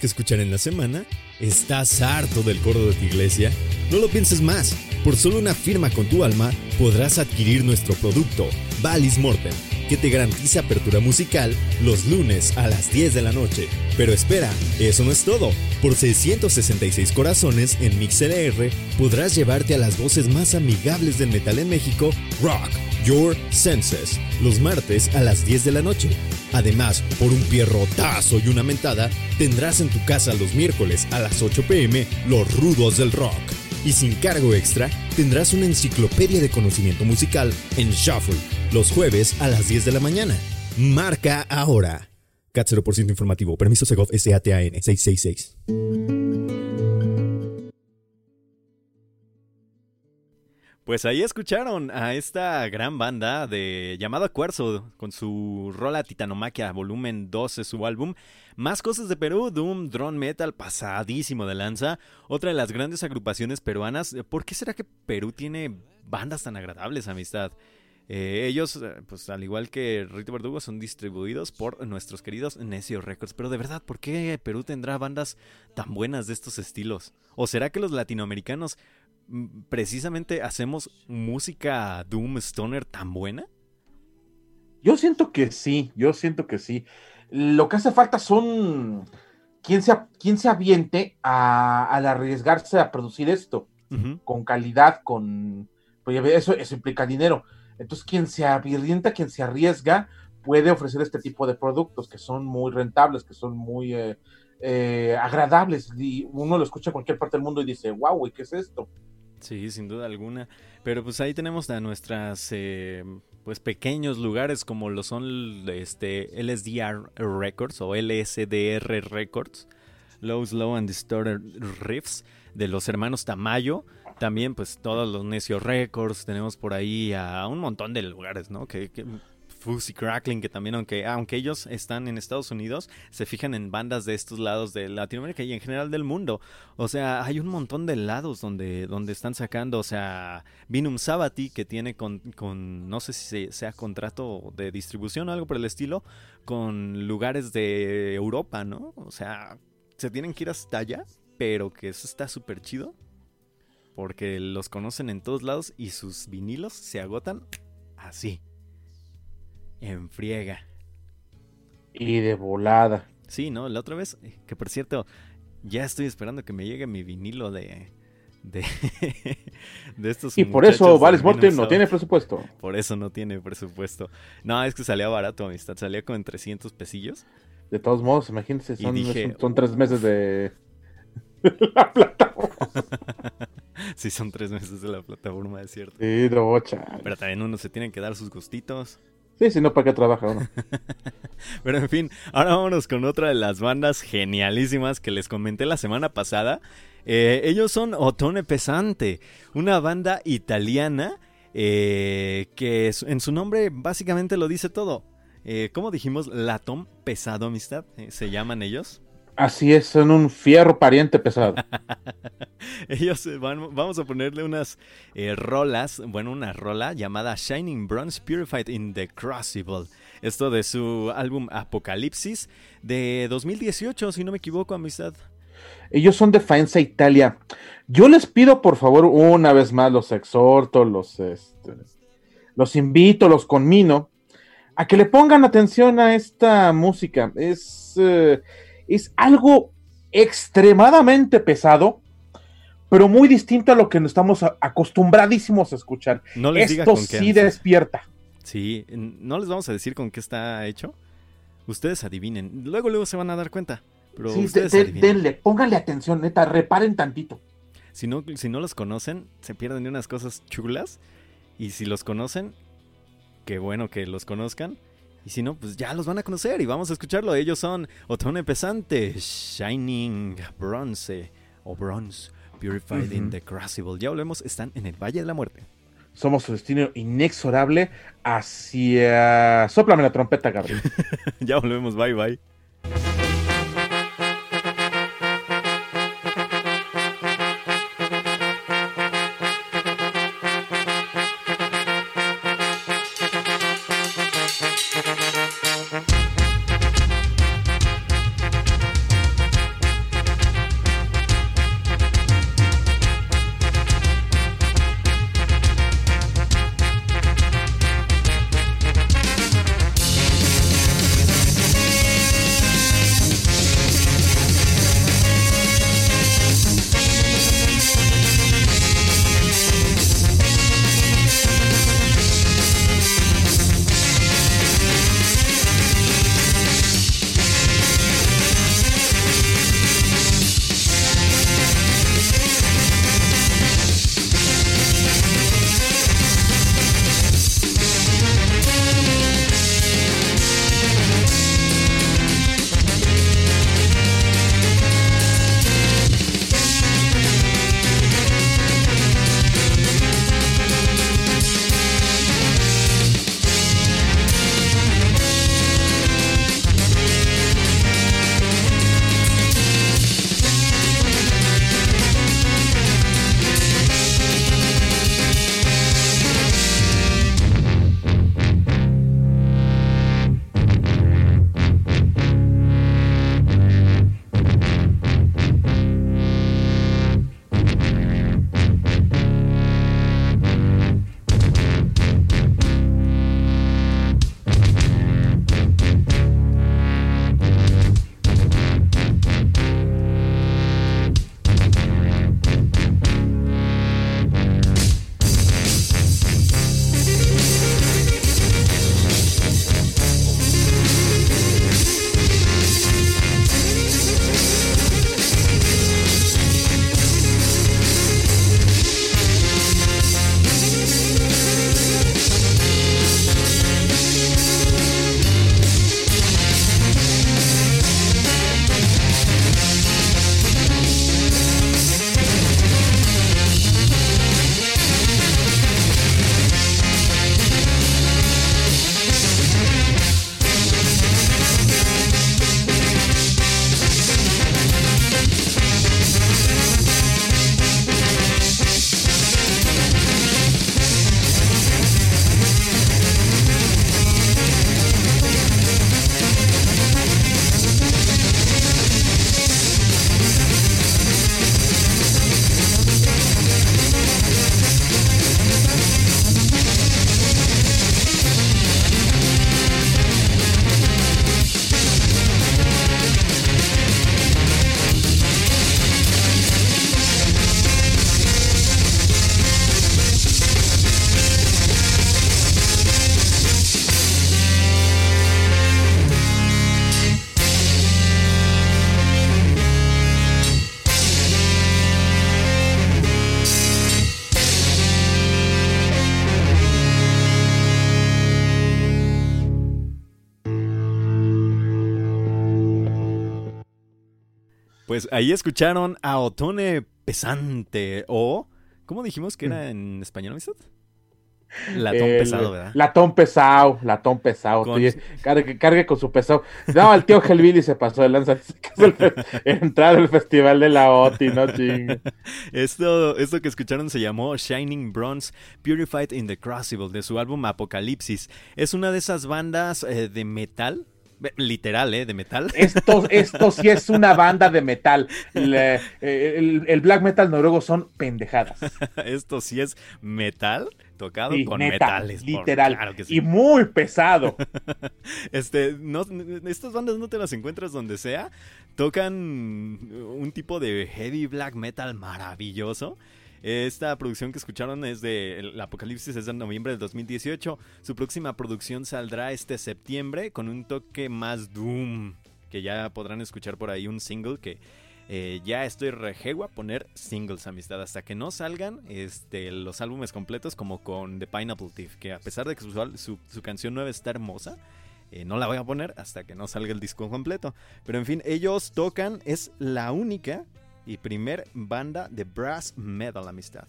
Que escuchar en la semana? ¿Estás harto del coro de tu iglesia? No lo pienses más. Por solo una firma con tu alma podrás adquirir nuestro producto, Valis Mortem, que te garantiza apertura musical los lunes a las 10 de la noche. Pero espera, eso no es todo. Por 666 corazones en MixLR podrás llevarte a las voces más amigables del metal en México, Rock Your Senses, los martes a las 10 de la noche. Además, por un pierrotazo y una mentada, tendrás en tu casa los miércoles a las 8 pm los rudos del rock. Y sin cargo extra, tendrás una enciclopedia de conocimiento musical en Shuffle, los jueves a las 10 de la mañana. Marca ahora. CAT 0% informativo. Permiso Segov SATAN 666. Pues ahí escucharon a esta gran banda de llamada Cuarzo con su rola Titanomaquia volumen 12 su álbum. Más cosas de Perú, Doom, Drone Metal, pasadísimo de lanza. Otra de las grandes agrupaciones peruanas. ¿Por qué será que Perú tiene bandas tan agradables, amistad? Eh, ellos, eh, pues al igual que Rito Verdugo, son distribuidos por nuestros queridos Necio Records. Pero de verdad, ¿por qué Perú tendrá bandas tan buenas de estos estilos? ¿O será que los latinoamericanos precisamente hacemos música Doom Stoner tan buena? Yo siento que sí, yo siento que sí. Lo que hace falta son quien se, quien se aviente a, al arriesgarse a producir esto con calidad, con... Pues, eso, eso implica dinero. Entonces, quien se avienta, quien se arriesga, puede ofrecer este tipo de productos que son muy rentables, que son muy eh, eh, agradables. Y uno lo escucha en cualquier parte del mundo y dice, wow, ¿qué es esto? Sí, sin duda alguna. Pero pues ahí tenemos a nuestras eh, pues pequeños lugares como lo son este LSDR Records o LSDR Records, Low Slow and Distorted Riffs de los hermanos Tamayo también, pues todos los Necio Records, tenemos por ahí a un montón de lugares, ¿no? Que, que Fuzzy Crackling, que también, aunque, aunque ellos están en Estados Unidos, se fijan en bandas de estos lados de Latinoamérica y en general del mundo. O sea, hay un montón de lados donde, donde están sacando, o sea, Vinum Sabati, que tiene con, con no sé si sea contrato de distribución o algo por el estilo, con lugares de Europa, ¿no? O sea, se tienen que ir hasta allá, pero que eso está súper chido porque los conocen en todos lados y sus vinilos se agotan así. En friega. Y de volada. Sí, ¿no? La otra vez, que por cierto, ya estoy esperando que me llegue mi vinilo de. De, de estos. Y por eso Vales Morten no tiene presupuesto. Por eso no tiene presupuesto. No, es que salía barato, amistad. Salía con 300 pesillos. De todos modos, imagínense, son, son tres meses de la plataforma. sí, son tres meses de la plataforma, es cierto. Sí, bocha. Pero también uno se tiene que dar sus gustitos. Sí, si no, ¿para qué trabaja uno? Pero en fin, ahora vámonos con otra de las bandas genialísimas que les comenté la semana pasada. Eh, ellos son Otone Pesante, una banda italiana eh, que en su nombre básicamente lo dice todo. Eh, ¿Cómo dijimos? Latón pesado, amistad. se llaman ellos. Así es, son un fierro pariente pesado. Ellos van, vamos a ponerle unas eh, rolas, bueno, una rola llamada Shining Bronze Purified in the Crucible. Esto de su álbum Apocalipsis de 2018, si no me equivoco, amistad. Ellos son de Faenza, Italia. Yo les pido, por favor, una vez más, los exhorto, los, este, los invito, los conmino, a que le pongan atención a esta música. Es. Eh, es algo extremadamente pesado, pero muy distinto a lo que estamos acostumbradísimos a escuchar. No les Esto sí despierta. Sí, no les vamos a decir con qué está hecho. Ustedes adivinen. Luego, luego se van a dar cuenta. Pero sí, denle, pónganle atención, neta, reparen tantito. Si no, si no los conocen, se pierden de unas cosas chulas. Y si los conocen, qué bueno que los conozcan. Y si no, pues ya los van a conocer y vamos a escucharlo. Ellos son Otone Pesante, Shining Bronze o Bronze, Purified in the Crucible. Ya volvemos, están en el Valle de la Muerte. Somos su destino inexorable hacia... Sóplame la trompeta, Gabriel. ya volvemos, bye bye. Pues ahí escucharon a Otone Pesante o... ¿Cómo dijimos que era en español, amistad? Latón pesado, ¿verdad? Latón pesado, latón pesado. Con... cargue, con su pesado. No, el tío Helvili se pasó de lanza. entrar al festival de la OTI, no ching. Esto, esto que escucharon se llamó Shining Bronze Purified in the Crucible de su álbum Apocalipsis. Es una de esas bandas eh, de metal Literal, ¿eh? De metal. Esto, esto sí es una banda de metal. Eh, el, black metal noruego son pendejadas. esto sí es metal tocado con metales. Literal. Y muy pesado. este, no, estas bandas no te las encuentras donde sea. Tocan un tipo de heavy black metal maravilloso. Esta producción que escucharon es de el Apocalipsis, es de noviembre del 2018. Su próxima producción saldrá este septiembre con un toque más doom, que ya podrán escuchar por ahí un single que eh, ya estoy rejego a poner singles, amistad, hasta que no salgan este, los álbumes completos como con The Pineapple Thief, que a pesar de que su, canción nueva está hermosa, eh, no la voy a poner hasta que no salga el disco completo. Pero en fin, ellos tocan, es la única y primer banda de brass metal, amistad.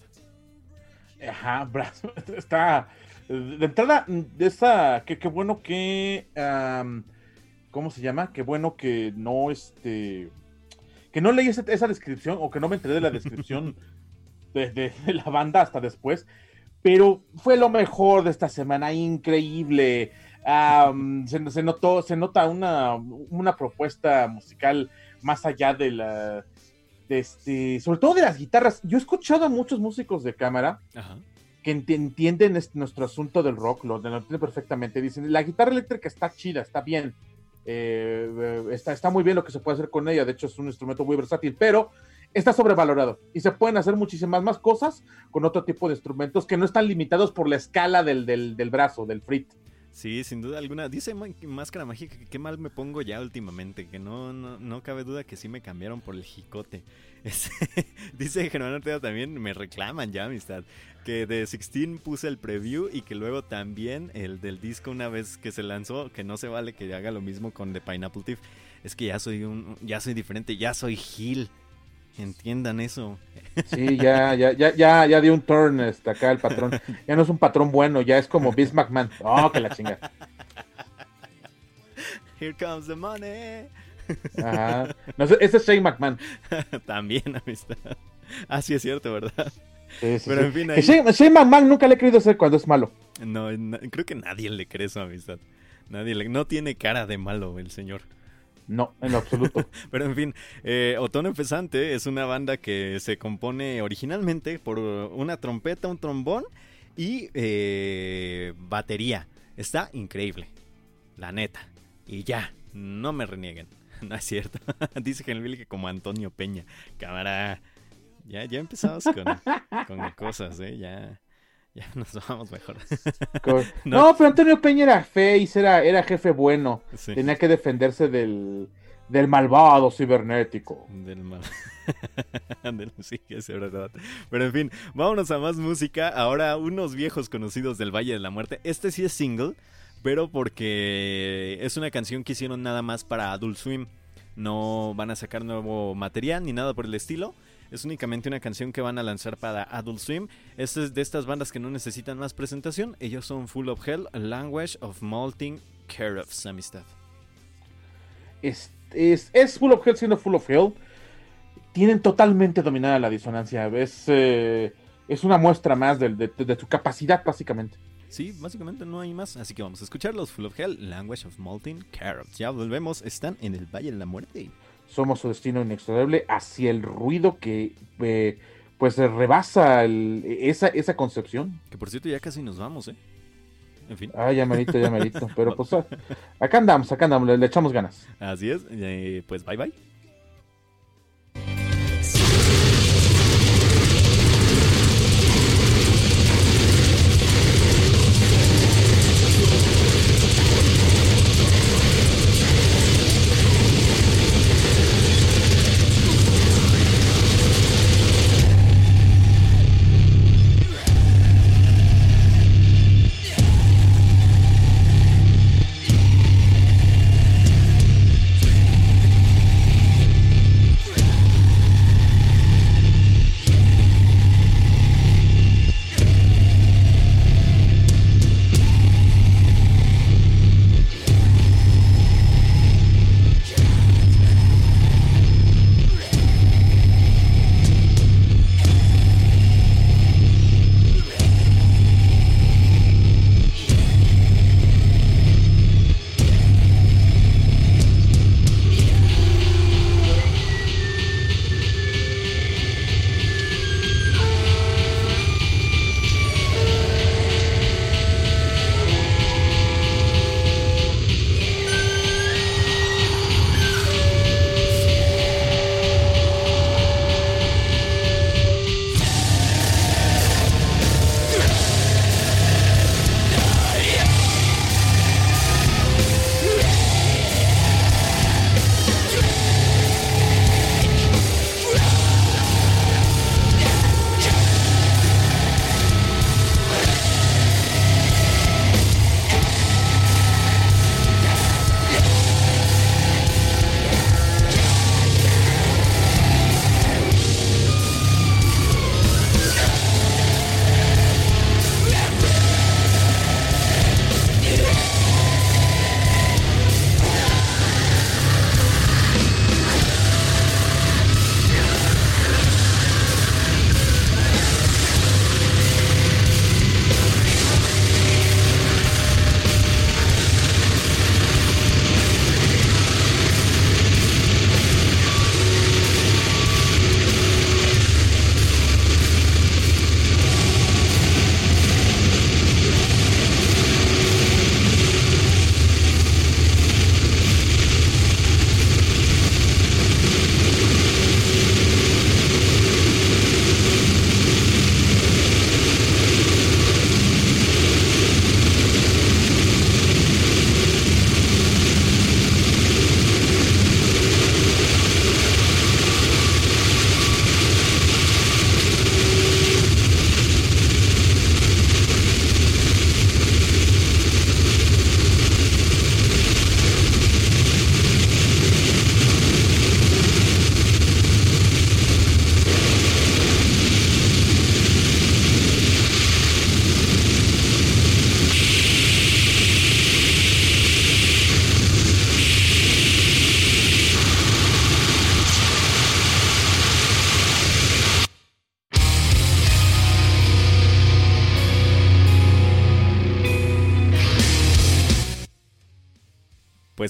Ajá, brass está de entrada de esa qué bueno que ¿cómo se llama? Qué bueno que no este que no leí esa, descripción o que no me enteré de la descripción de, la banda hasta después, pero fue lo mejor de esta semana, increíble. se, notó, se nota una, una propuesta musical más allá de la este, sobre todo de las guitarras. Yo he escuchado a muchos músicos de cámara que entienden este, nuestro asunto del rock, lo, entienden perfectamente. Dicen, la guitarra eléctrica está chida, está bien. Eh, está, está muy bien lo que se puede hacer con ella. De hecho, es un instrumento muy versátil, pero está sobrevalorado y se pueden hacer muchísimas más cosas con otro tipo de instrumentos que no están limitados por la escala del, del brazo, del frit. Sí, sin duda alguna. Dice Máscara Mágica que qué mal me pongo ya últimamente, que no, no, no cabe duda que sí me cambiaron por el jicote. dice Germán Ortega también, me reclaman ya, amistad, que de 16 puse el preview y que luego también el del disco una vez que se lanzó, que no se vale que haga lo mismo con The Pineapple Thief. Es que ya soy un, ya soy diferente, ya soy Gil. Entiendan eso. Sí, ya, ya, ya, ya, ya dio un turn este, acá el patrón. Ya no es un patrón bueno, ya es como Vince McMahon. Oh, que la chinga. Here comes the money. Ajá. No, ese es Shane McMahon. También, amistad. Ah, sí es cierto, ¿verdad? Sí, sí, Pero en fin, ahí... Shane, McMahon nunca le he creído ser cuando es malo. No, creo que nadie le cree eso, amistad. Nadie le... No tiene cara de malo el señor. No, en absoluto. Pero en fin, eh, Otono Pesante es una banda que se compone originalmente por una trompeta, un trombón y eh, batería. Está increíble, la neta. Y ya, no me renieguen. No es cierto. Dice Genville que como Antonio Peña. Cámara. Ya, ya empezamos con, con cosas, ¿eh? Ya. Ya nos vamos mejor. no. pero Antonio Peña era face, era, era jefe bueno. Tenía que defenderse del, del malvado cibernético. Del mal. sí, es verdad. Pero en fin, vámonos a más música. Ahora, unos viejos conocidos del Valle de la Muerte. Este sí es single, pero porque es una canción que hicieron nada más para Adult Swim. No van a sacar nuevo material ni nada por el estilo. Es únicamente una canción que van a lanzar para Adult Swim. Esta es de estas bandas que no necesitan más presentación. Ellos son Full of Hell, Language of Malting Carofs, amistad. Es, es, Full of Hell siendo Full of Hell. Tienen totalmente dominada la disonancia. Es, eh, es una muestra más de, de, tu capacidad, básicamente. Sí, básicamente no hay más. Así que vamos a escucharlos. Full of Hell, Language of Malting Carofs. Ya volvemos. Están en el Valle de la Muerte somos su destino inexorable hacia el ruido que eh, pues rebasa esa, esa concepción. Que por cierto ya casi nos vamos, ¿eh? En fin. Ah, ya merito, ya merito. Pero pues acá andamos, acá andamos, le, echamos ganas. Así es, eh, pues bye bye.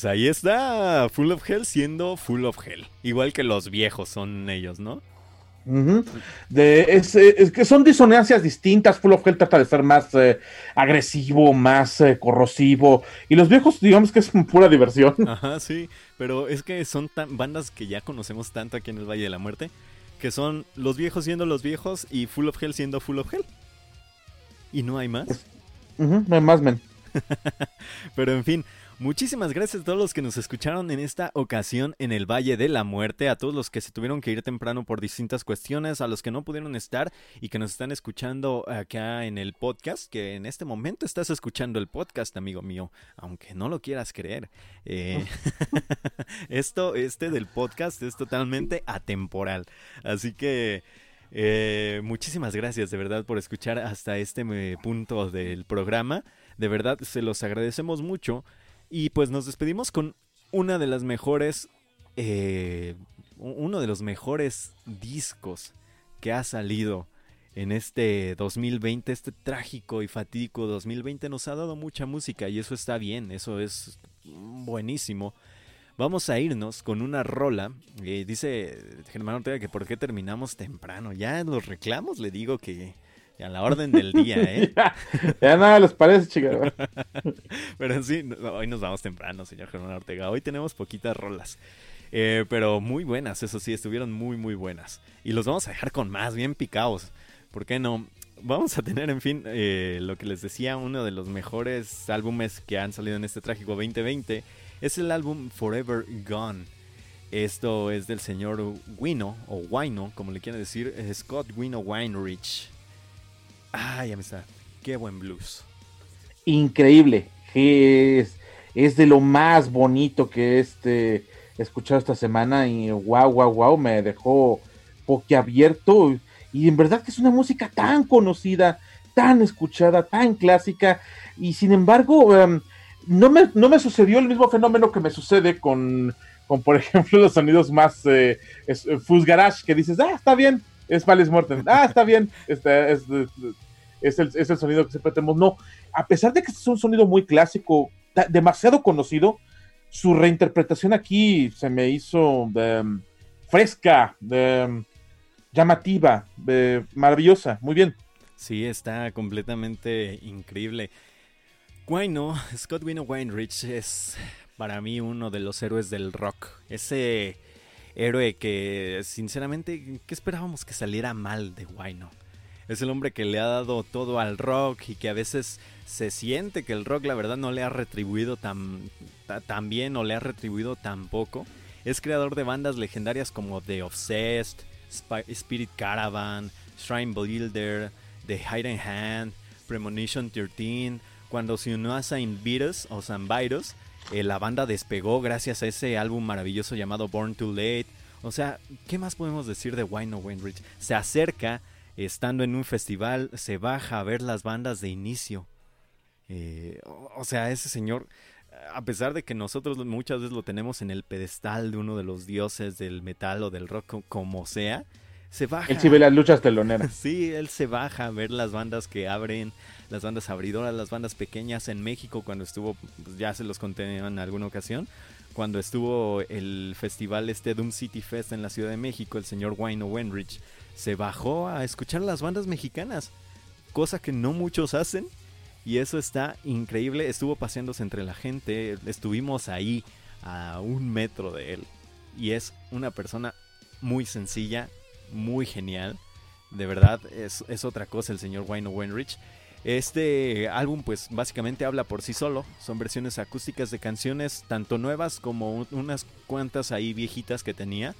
Pues ahí está Full of Hell siendo Full of Hell. Igual que los viejos son ellos, ¿no? de, es, que son disonancias distintas. Full of Hell trata de ser más eh, agresivo, más eh, corrosivo. Y los viejos, digamos que es pura diversión. Ajá, sí. Pero es que son tan, bandas que ya conocemos tanto aquí en el Valle de la Muerte. Que son los viejos siendo los viejos y Full of Hell siendo Full of Hell. Y no hay más. no hay más, men. Pero en fin, Muchísimas gracias a todos los que nos escucharon en esta ocasión en el Valle de la Muerte, a todos los que se tuvieron que ir temprano por distintas cuestiones, a los que no pudieron estar y que nos están escuchando acá en el podcast, que en este momento estás escuchando el podcast, amigo mío, aunque no lo quieras creer. Eh, esto, este del podcast es totalmente atemporal, así que... Eh, muchísimas gracias de verdad por escuchar hasta este eh, punto del programa. De verdad se los agradecemos mucho. Y pues nos despedimos con una de las mejores, eh, uno de los mejores discos que ha salido en este 2020, este trágico y fatídico 2020 nos ha dado mucha música y eso está bien, eso es buenísimo. Vamos a irnos con una rola. Eh, dice Germán Ortega que por qué terminamos temprano. Ya en los reclamos le digo que a la orden del día, ¿eh? ya, nada les parece, chicos. pero sí, hoy nos vamos temprano, señor Germán Ortega. Hoy tenemos poquitas rolas. Eh, pero muy buenas, eso sí, estuvieron muy, muy buenas. Y los vamos a dejar con más, bien picados. ¿Por qué no? Vamos a tener, en fin, eh, lo que les decía, uno de los mejores álbumes que han salido en este trágico 2020. Es el álbum Forever Gone. Esto es del señor Wino, o Wino, como le quieren decir, Scott Wino Weinrich. Ay, amistad, qué buen blues. Increíble. Es, es de lo más bonito que este, he escuchado esta semana y wow, wow, wow, me dejó abierto Y en verdad que es una música tan conocida, tan escuchada, tan clásica. Y sin embargo, em, no, me, no me sucedió el mismo fenómeno que me sucede con, con por ejemplo, los sonidos más eh, eh Fuzz Garage, que dices, ah, está bien, es Malice Morten. Ah, está bien. Este, es, es, el, es, el, sonido que siempre tenemos. No, a pesar de que es un sonido muy clásico, demasiado conocido, su reinterpretación aquí se me hizo em, fresca, em, llamativa, maravillosa. Muy bien. Sí, está completamente increíble. Bueno, Scott Wino Weinrich es para mí uno de los héroes del rock. Ese héroe que, sinceramente, ¿qué esperábamos que saliera mal de Wino? Es el hombre que le ha dado todo al rock y que a veces se siente que el rock, la verdad, no le ha retribuido tan, bien o le ha retribuido tan poco. Es creador de bandas legendarias como The Obsessed, Spirit Caravan, Shrine Builder, The Hidden Hand, Premonition 13. Cuando se unió a Saint Virus o Saint Virus, eh, la banda despegó gracias a ese álbum maravilloso llamado Born Too Late. O sea, ¿qué más podemos decir de Wine of? Se acerca, estando en un festival, se baja a ver las bandas de inicio. Eh, o sea, ese señor, a pesar de que nosotros muchas veces lo tenemos en el pedestal de uno de los dioses del metal o del rock, como sea, se baja. Él sí ve las luchas teloneras. sí, él se baja a ver las bandas que abren, las bandas abridoras, las bandas pequeñas en México cuando estuvo, pues, ya se los conté en alguna ocasión, cuando estuvo el festival este Doom City Fest en la Ciudad de México, el señor Wayne Wenrich se bajó a escuchar las bandas mexicanas, cosa que no muchos hacen. Y eso está increíble. Estuvo paseándose entre la gente. Estuvimos ahí a un metro de él. Y es una persona muy sencilla, muy genial. De verdad, es, es otra cosa el señor Wayne Wenrich. Este álbum pues básicamente habla por sí solo, son versiones acústicas de canciones tanto nuevas como unas cuantas ahí viejitas que tenía,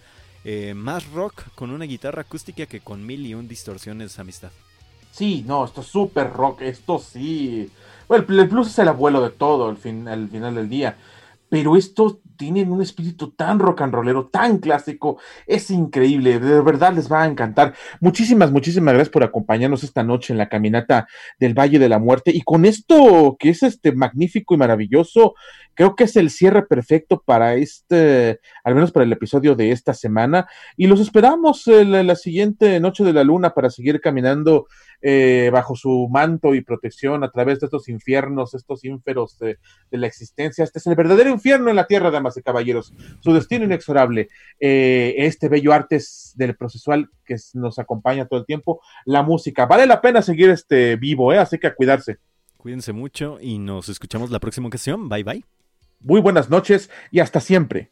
eh, más rock con una guitarra acústica que con mil y un distorsiones amistad. Sí, no, esto es súper rock, esto sí. Bueno, el plus es el abuelo de todo al, fin, al final del día pero estos tienen un espíritu tan rock and rollero, tan clásico, es increíble, de verdad les va a encantar. Muchísimas, muchísimas gracias por acompañarnos esta noche en la caminata del Valle de la Muerte y con esto que es este magnífico y maravilloso, creo que es el cierre perfecto para este, al menos para el episodio de esta semana y los esperamos la, la siguiente noche de la luna para seguir caminando eh, bajo su manto y protección a través de estos infiernos, estos ínferos de, la existencia. Este es el verdadero infierno en la tierra, damas damas y caballeros, su destino inexorable, eh, este bello arte del procesual que nos acompaña todo el tiempo, la música. Vale la pena seguir este vivo, ¿eh? así que a cuidarse. Cuídense mucho y nos escuchamos la próxima ocasión. Bye bye. Muy buenas noches y hasta siempre.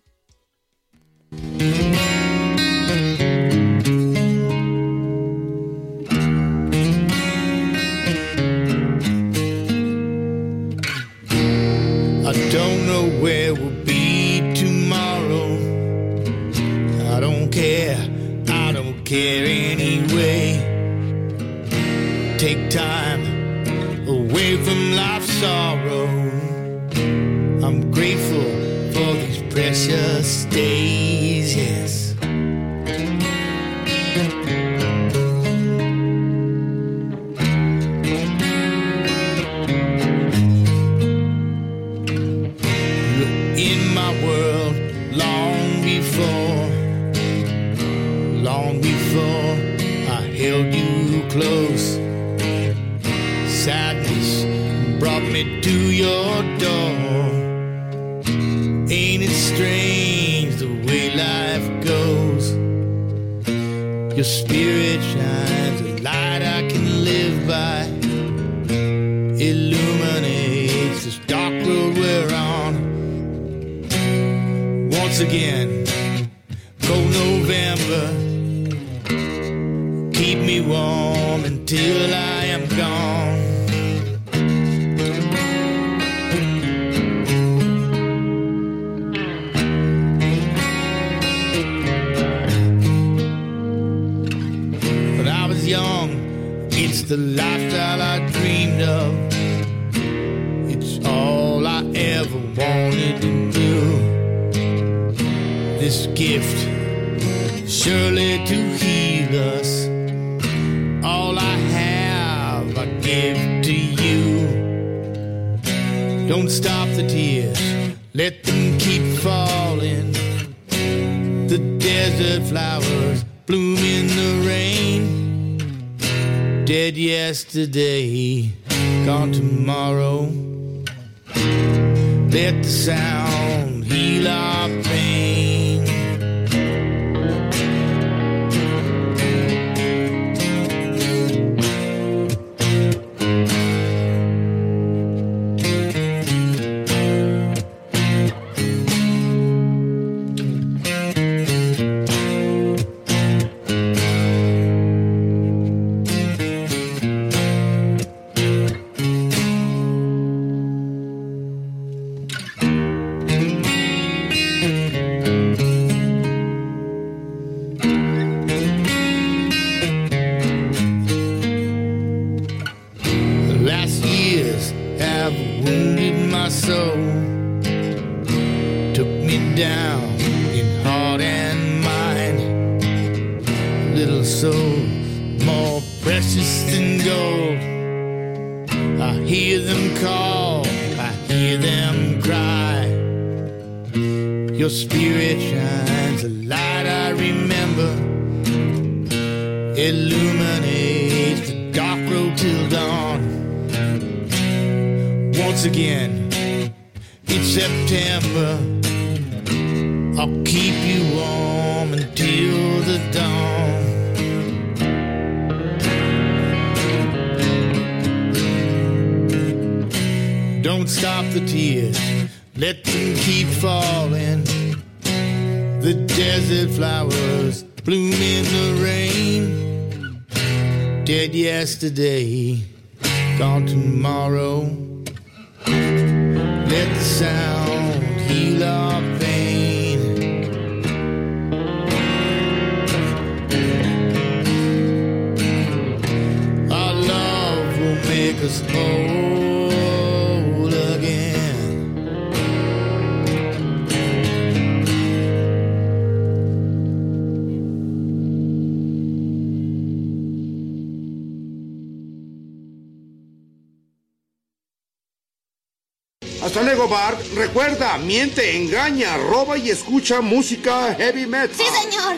miente, engaña, roba y escucha música heavy metal. ¡Sí, señor!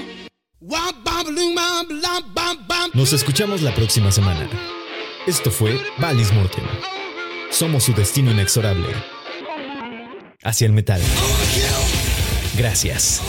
Nos escuchamos la próxima semana. Esto fue Valis Mortem. Somos su destino inexorable. Hacia el metal. Gracias.